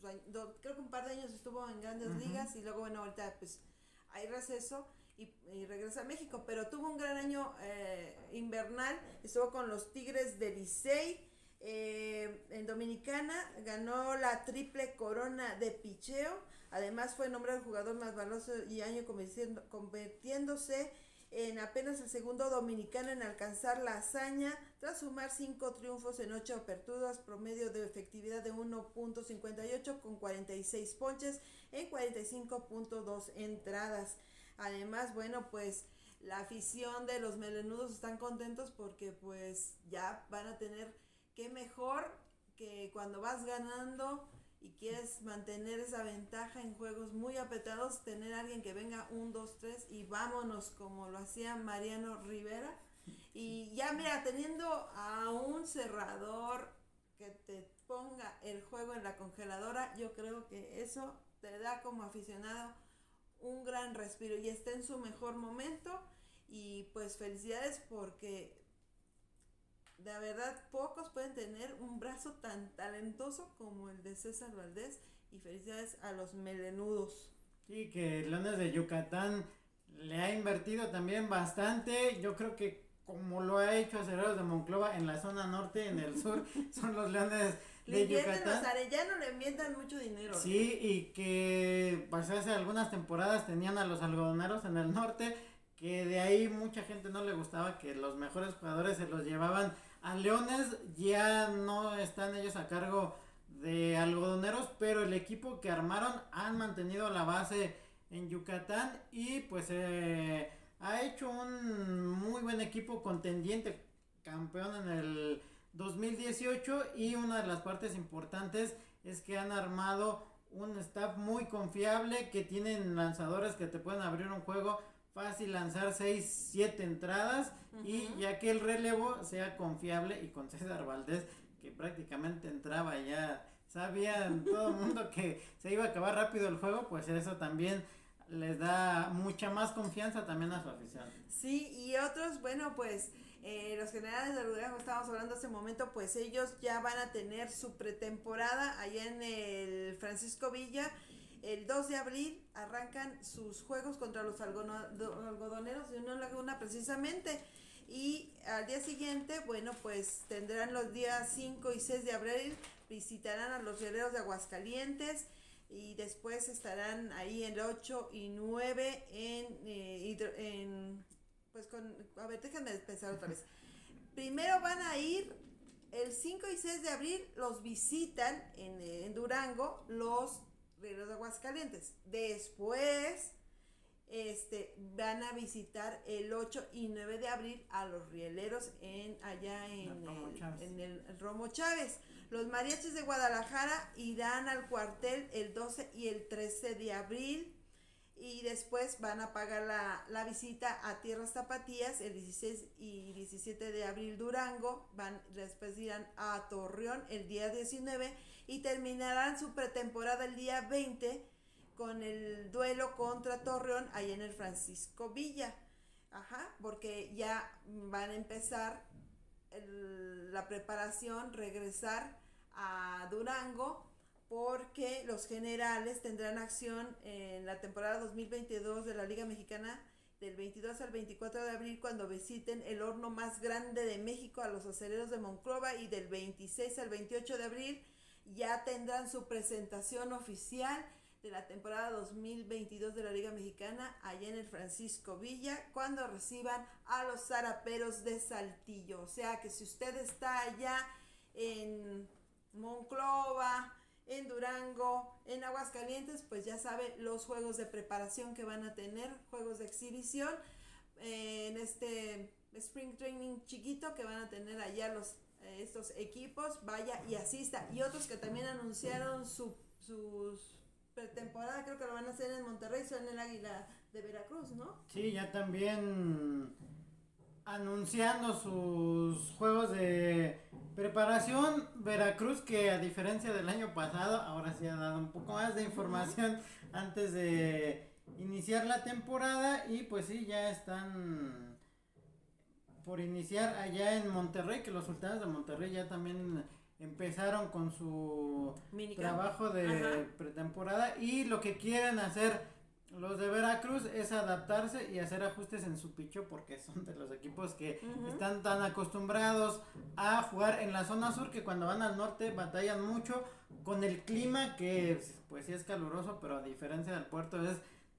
Speaker 1: creo que un par de años estuvo en grandes ligas y luego bueno, ahorita pues hay receso y, regresa a México, pero tuvo un gran año eh, invernal, estuvo con los Tigres de Licey, eh, en Dominicana ganó la triple corona de picheo Además fue nombrado el jugador más valioso y año convirtiéndose en apenas el segundo dominicano en alcanzar la hazaña tras sumar cinco triunfos en ocho aperturas, promedio de efectividad de 1.58 con 46 ponches en 45.2 entradas. Además, bueno, pues la afición de los melenudos están contentos porque pues ya van a tener que mejor que cuando vas ganando y quieres mantener esa ventaja en juegos muy apretados, tener a alguien que venga un, dos, tres y vámonos como lo hacía Mariano Rivera. Y ya mira, teniendo a un cerrador que te ponga el juego en la congeladora, yo creo que eso te da como aficionado un gran respiro y está en su mejor momento. Y pues felicidades porque la verdad, pocos pueden tener un brazo tan talentoso como el de César Valdés. Y felicidades a los melenudos.
Speaker 2: Sí, que Leones de Yucatán le ha invertido también bastante. Yo creo que como lo ha hecho Acereros de Monclova en la zona norte, en el sur, son los Leones de
Speaker 1: le
Speaker 2: Yucatán.
Speaker 1: Los arellanos le enviendan mucho dinero.
Speaker 2: Sí,
Speaker 1: ¿eh?
Speaker 2: y que pues hace algunas temporadas tenían a los algodoneros en el norte, que de ahí mucha gente no le gustaba que los mejores jugadores se los llevaban a Leones, ya no están ellos a cargo de algodoneros, pero el equipo que armaron han mantenido la base en Yucatán y pues eh, ha hecho un muy buen equipo contendiente, campeón en el 2018 y una de las partes importantes es que han armado un staff muy confiable que tienen lanzadores que te pueden abrir un juego fácil lanzar 6, 7 entradas y ya que el relevo sea confiable y con César Valdés que prácticamente entraba ya, sabía todo el mundo que se iba a acabar rápido el juego, pues eso también les da mucha más confianza también a su afición.
Speaker 1: Sí, y otros, bueno, pues eh, los generales de Durango, estábamos hablando hace un momento, pues ellos ya van a tener su pretemporada allá en el Francisco Villa. El 2 de abril arrancan sus juegos contra los algodoneros de una laguna precisamente. Y al día siguiente, bueno, pues tendrán los días 5 y 6 de abril, visitarán a los guerreros de Aguascalientes y después estarán ahí el 8 y 9 en, eh, en pues con, a ver, déjenme pensar otra vez. Primero van a ir el 5 y 6 de abril, los visitan en, en Durango los guerreros de Aguascalientes. Después este, van a visitar el 8 y 9 de abril a los rieleros en, allá en, el, en el Romo Chávez. Los mariachis de Guadalajara irán al cuartel el 12 y el 13 de abril. Y después van a pagar la, la visita a Tierras Tapatías el 16 y 17 de abril Durango. Van, después irán a Torreón el día 19 y terminarán su pretemporada el día 20 con el duelo contra Torreón ahí en el Francisco Villa. Ajá, porque ya van a empezar la preparación, regresar a Durango, porque los generales tendrán acción en la temporada 2022 de la Liga Mexicana del 22 al 24 de abril cuando visiten el horno más grande de México a los aceleros de Monclova y del 26 al 28 de abril ya tendrán su presentación oficial de la temporada 2022 de la Liga Mexicana allá en el Francisco Villa cuando reciban a los zaraperos de Saltillo. O sea que si usted está allá en Monclova, en Durango, en Aguascalientes, pues ya sabe los juegos de preparación que van a tener, juegos de exhibición eh, en este Spring Training chiquito que van a tener allá los eh, estos equipos, vaya y asista. Y otros que también anunciaron su, sus pretemporada, creo que lo van a hacer en Monterrey, son el Águila de Veracruz, ¿no?
Speaker 2: Sí, ya también anunciando sus juegos de preparación. Veracruz, que a diferencia del año pasado, ahora sí ha dado un poco más de información antes de iniciar la temporada. Y pues sí, ya están por iniciar allá en Monterrey, que los sultanes de Monterrey ya también empezaron con su trabajo de pretemporada y lo que quieren hacer los de Veracruz es adaptarse y hacer ajustes en su picho porque son de los equipos que están tan acostumbrados a jugar en la zona sur que cuando van al norte batallan mucho con el clima que pues sí es caluroso pero a diferencia del puerto es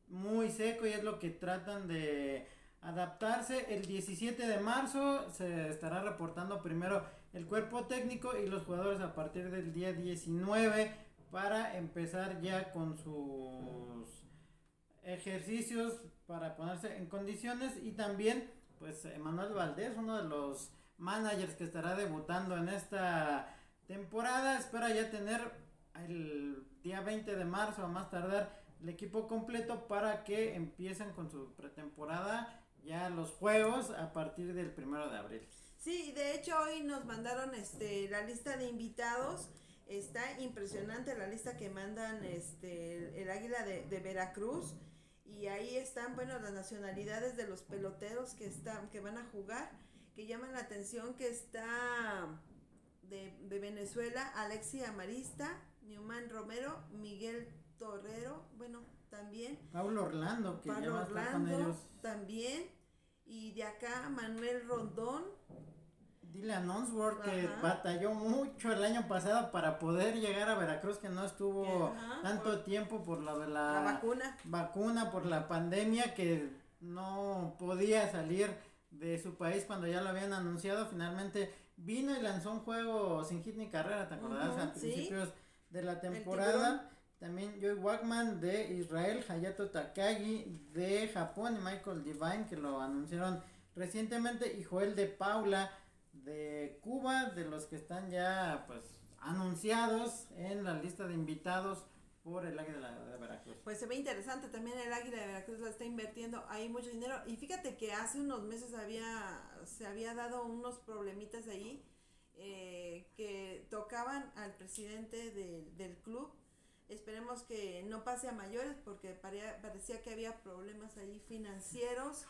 Speaker 2: muy seco y es lo que tratan de adaptarse. El 17 de marzo se estará reportando primero el cuerpo técnico y los jugadores a partir del día 19 para empezar ya con sus ejercicios para ponerse en condiciones y también pues Emanuel Valdés, uno de los managers que estará debutando en esta temporada, espera ya tener el día 20 de marzo a más tardar el equipo completo para que empiecen con su pretemporada ya los juegos a partir del primero de abril.
Speaker 1: Sí, de hecho hoy nos mandaron este la lista de invitados. Está impresionante la lista que mandan este el Águila de, de Veracruz y ahí están bueno las nacionalidades de los peloteros que están que van a jugar que llaman la atención que está de, de Venezuela, Alexia Amarista, Newman Romero, Miguel Torrero, bueno, también.
Speaker 2: Pablo Orlando, que
Speaker 1: Pablo
Speaker 2: ya va a estar
Speaker 1: Orlando,
Speaker 2: con ellos.
Speaker 1: también. Y de acá, Manuel Rondón.
Speaker 2: Dylan Onsworth, que
Speaker 1: Ajá.
Speaker 2: batalló mucho el año pasado para poder llegar a Veracruz, que no estuvo
Speaker 1: Ajá,
Speaker 2: tanto
Speaker 1: por-
Speaker 2: tiempo por de la,
Speaker 1: La vacuna.
Speaker 2: vacuna, por la pandemia, que no podía salir de su país cuando ya lo habían anunciado. Finalmente vino y lanzó un juego sin hit ni carrera, ¿te acordás? A
Speaker 1: sí.
Speaker 2: principios de la temporada. También Joey Wagman de Israel, Hayato Takagi de Japón y Michael Divine que lo anunciaron recientemente y Joel de Paula de Cuba, de los que están ya pues anunciados en la lista de invitados por el Águila de, de Veracruz.
Speaker 1: Pues se ve interesante también el Águila de Veracruz la está invirtiendo ahí mucho dinero. Y fíjate que hace unos meses había se había dado unos problemitas ahí eh, que tocaban al presidente del- del club. Esperemos que no pase a mayores porque parea- parecía que había problemas ahí financieros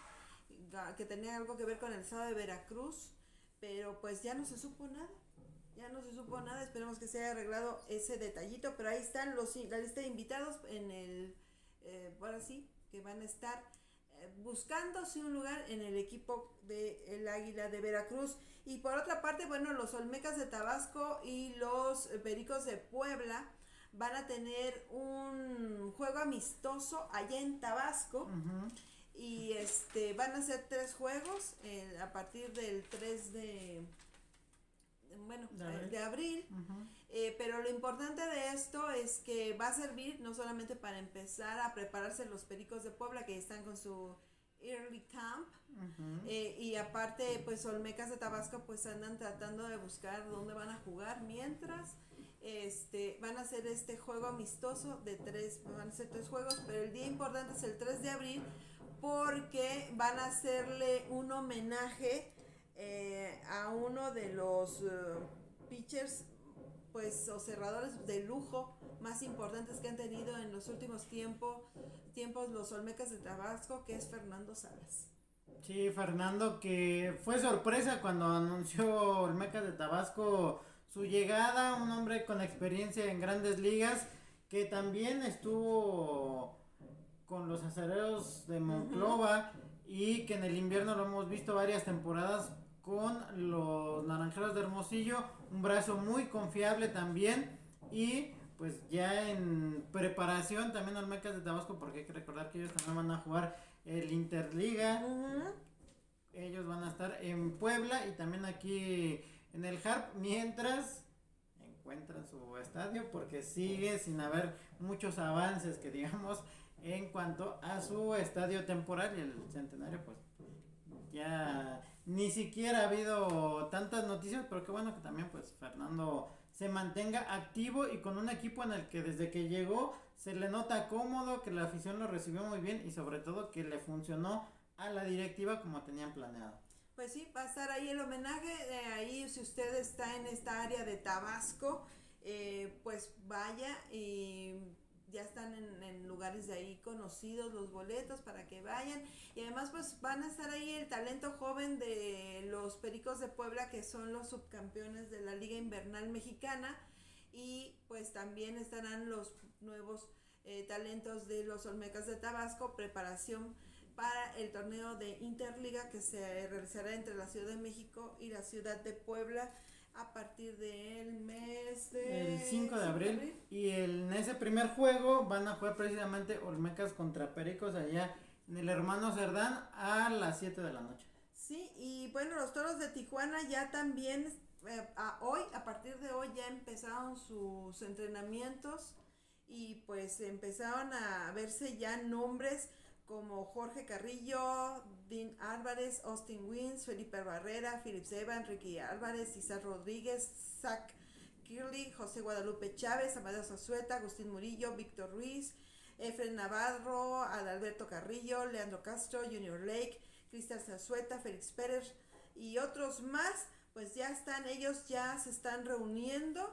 Speaker 1: que tenía algo que ver con el estado de Veracruz pero pues ya no se supo nada ya no se supo nada, esperemos que se haya arreglado ese detallito, pero ahí están los la lista de invitados en el, eh, ahora sí, que van a estar eh, buscándose un lugar en el equipo de el Águila de Veracruz. Y por otra parte, bueno, los Olmecas de Tabasco y los Pericos de Puebla van a tener un juego amistoso allá en Tabasco.
Speaker 2: Ujú.
Speaker 1: Y este van a ser tres juegos eh, a partir del 3 de bueno,
Speaker 2: De
Speaker 1: eh,
Speaker 2: abril.
Speaker 1: de abril.
Speaker 2: Ujú.
Speaker 1: Eh, pero lo importante de esto es que va a servir no solamente para empezar a prepararse los Pericos de Puebla que están con su early camp eh, y aparte pues Olmecas de Tabasco pues andan tratando de buscar dónde van a jugar mientras este van a hacer este juego amistoso de tres van a ser tres juegos pero el día importante es el 3 de abril porque van a hacerle un homenaje eh, a uno de los eh, pitchers pues o cerradores de lujo más importantes que han tenido en los últimos tiempos tiempos los Olmecas de Tabasco que es Fernando Salas.
Speaker 2: Sí, Fernando, que fue sorpresa cuando anunció el Meca de Tabasco su llegada, un hombre con experiencia en grandes ligas, que también estuvo con los acereros de Monclova y que en el invierno lo hemos visto varias temporadas con los naranjeros de Hermosillo, un brazo muy confiable también y pues ya en preparación también al Mecas de Tabasco porque hay que recordar que ellos también van a jugar el Interliga. Ellos van a estar en Puebla y también aquí en el Harp mientras encuentran su estadio porque sigue sin haber muchos avances que digamos en cuanto a su estadio temporal y el centenario pues ya ni siquiera ha habido tantas noticias pero qué bueno que también pues Fernando se mantenga activo y con un equipo en el que desde que llegó se le nota cómodo, que la afición lo recibió muy bien y sobre todo que le funcionó a la directiva como tenían planeado.
Speaker 1: Pues sí, va a estar ahí el homenaje. eh, ahí, si usted está en esta área de Tabasco, eh, pues vaya y ya están en, en lugares de ahí conocidos los boletos para que vayan. Y además, pues van a estar ahí el talento joven de los Pericos de Puebla, que son los subcampeones de la Liga Invernal Mexicana. Y pues también estarán los nuevos eh, talentos de los Olmecas de Tabasco, preparación para el torneo de Interliga que se realizará entre la Ciudad de México y la Ciudad de Puebla a partir del mes de
Speaker 2: El 5 de abril y el- en ese primer juego van a jugar precisamente Olmecas contra Pericos allá en el hermano Cerdán a las 7 de la noche.
Speaker 1: Sí, y bueno, los toros de Tijuana ya también, eh, a hoy, a partir de hoy ya empezaron sus entrenamientos y pues empezaron a verse ya nombres como Jorge Carrillo, Dean Álvarez, Austin Wins, Felipe Barrera, Phillips Evan, Ricky Álvarez, César Rodríguez, Zach Kirley, José Guadalupe Chávez, Amadeo Zazueta, Agustín Murillo, Víctor Ruiz, Efren Navarro, Adalberto Carrillo, Leandro Castro, Junior Lake, Cristian Zazueta, Félix Pérez y otros más, pues ya están, ellos ya se están reuniendo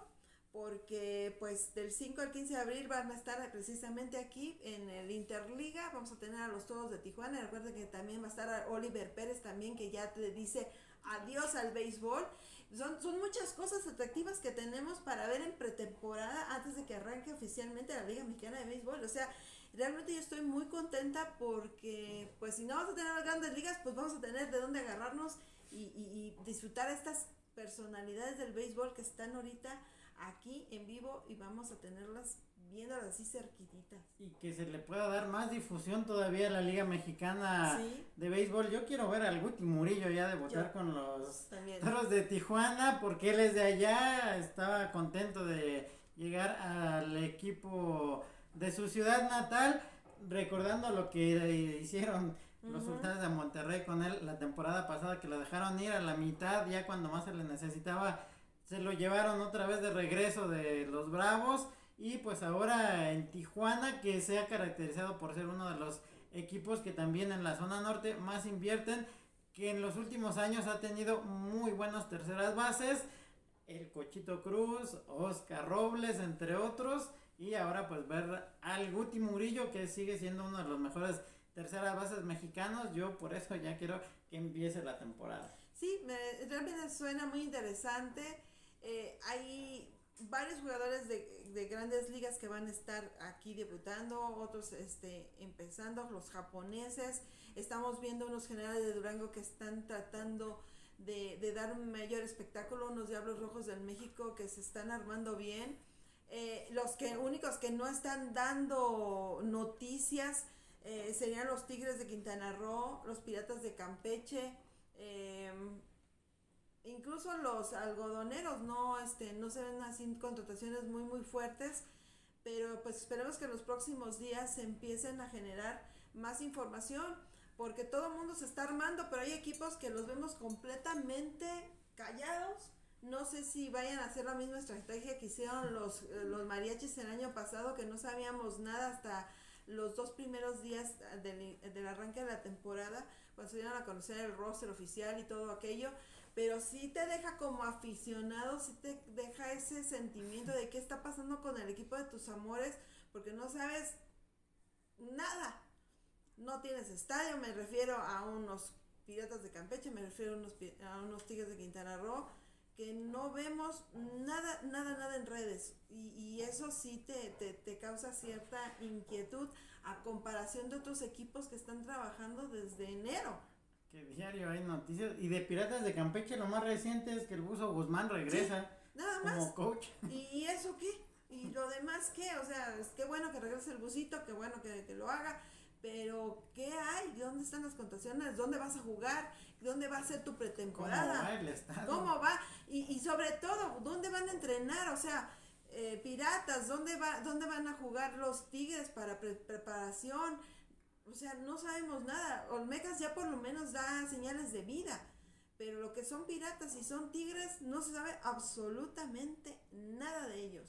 Speaker 1: porque pues del 5 al 15 de abril van a estar precisamente aquí en el Interliga, vamos a tener a los todos de Tijuana, recuerden que también va a estar Oliver Pérez también que ya le dice adiós al béisbol. Son, son muchas cosas atractivas que tenemos para ver en pretemporada antes de que arranque oficialmente la Liga Mexicana de Béisbol. O sea, realmente yo estoy muy contenta porque, pues, si no vamos a tener las grandes ligas, pues vamos a tener de dónde agarrarnos y, y, y disfrutar estas personalidades del béisbol que están ahorita aquí en vivo y vamos a tenerlas viéndolas así cerquititas.
Speaker 2: Y que se le pueda dar más difusión todavía a la Liga Mexicana de Béisbol. Yo quiero ver al Guti Murillo ya debutar con los Toros de Tijuana porque él es de allá, estaba contento de llegar al equipo de su ciudad natal, recordando lo que hicieron los sultanes de Monterrey con él la temporada pasada que lo dejaron ir a la mitad ya cuando más se le necesitaba se lo llevaron otra vez de regreso de los Bravos. Y pues ahora en Tijuana que se ha caracterizado por ser uno de los equipos que también en la zona norte más invierten que en los últimos años ha tenido muy buenas terceras bases. El Cochito Cruz, Oscar Robles entre otros. Y ahora pues ver al Guti Murillo que sigue siendo uno de los mejores terceras bases mexicanos. Yo por eso ya quiero que empiece la temporada.
Speaker 1: Sí, me, realmente suena muy interesante. Eh, hay varios jugadores de, de, grandes ligas que van a estar aquí debutando, otros este, empezando, los japoneses. Estamos viendo unos generales de Durango que están tratando de, de dar un mayor espectáculo, unos Diablos Rojos del México que se están armando bien. Eh, los que únicos que no están dando noticias eh, serían los Tigres de Quintana Roo, los Piratas de Campeche, eh, incluso los algodoneros no, este, no se ven así contrataciones muy muy fuertes, pero pues esperemos que en los próximos días se empiecen a generar más información, porque todo el mundo se está armando, pero hay equipos que los vemos completamente callados. No sé si vayan a hacer la misma estrategia que hicieron los, eh, los mariachis el año pasado, que no sabíamos nada hasta los dos primeros días del, del arranque de la temporada, cuando se dieron a conocer el roster oficial y todo aquello pero sí te deja como aficionado, sí te deja ese sentimiento de qué está pasando con el equipo de tus amores, porque no sabes nada. No tienes estadio, me refiero a unos Piratas de Campeche, me refiero a unos, a unos Tigres de Quintana Roo, que no vemos nada, nada, nada en redes. Y, eso sí te, te, te causa cierta inquietud a comparación de otros equipos que están trabajando desde enero
Speaker 2: que diario hay noticias. Y de Piratas de Campeche, lo más reciente es que el buzo Guzmán regresa.
Speaker 1: nada más. Como coach. ¿Y eso qué? ¿Y lo demás qué? O sea, es qué bueno que regrese el busito, qué bueno que, que lo haga. Pero, ¿qué hay? ¿Dónde están las contaciones? ¿Dónde vas a jugar? ¿Dónde va a ser tu pretemporada? ¿Cómo va el estado? ¿Cómo va? Y, y sobre todo, ¿dónde van a entrenar? O sea, eh, piratas, ¿dónde, va, ¿dónde van a jugar los Tigres para preparación? O sea, no sabemos nada. Olmecas ya por lo menos da señales de vida. Pero lo que son piratas y son tigres, no se sabe absolutamente nada de ellos.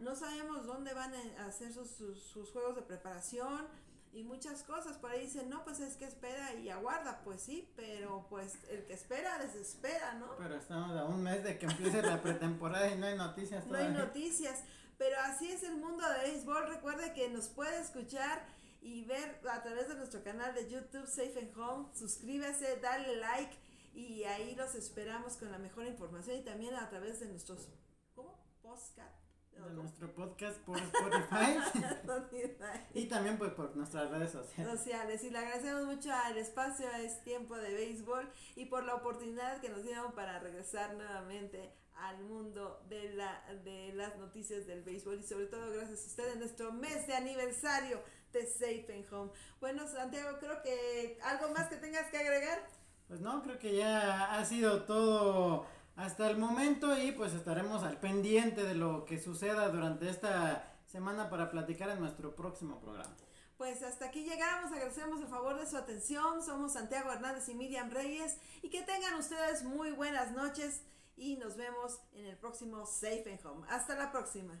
Speaker 1: No sabemos dónde van a hacer sus, sus, juegos de preparación y muchas cosas. Por ahí dicen, no, pues es que espera y aguarda. Pues sí, pero pues el que espera desespera, ¿no?
Speaker 2: Pero estamos a un mes de que empiece la pretemporada y no hay noticias
Speaker 1: todavía. No hay noticias. Pero así es el mundo de béisbol. Recuerde que nos puede escuchar y ver a través de nuestro canal de YouTube Safe and Home. Suscríbase, dale like y ahí los esperamos con la mejor información y también a través de nuestros ¿cómo? Podcast.
Speaker 2: De nuestro podcast por Spotify. y también pues por nuestras redes sociales.
Speaker 1: Sociales. Y le agradecemos mucho al espacio, este tiempo de béisbol y por la oportunidad que nos dieron para regresar nuevamente al mundo de, la, de las noticias del béisbol y sobre todo gracias a ustedes en nuestro mes de aniversario de Safe and Home. Bueno, Santiago, creo que algo más que tengas que agregar.
Speaker 2: Pues no, creo que ya ha sido todo hasta el momento y pues estaremos al pendiente de lo que suceda durante esta semana para platicar en nuestro próximo programa.
Speaker 1: Pues hasta aquí llegamos, agradecemos el favor de su atención, somos Santiago Hernández y Miriam Reyes y que tengan ustedes muy buenas noches y nos vemos en el próximo Safe and Home. Hasta la próxima.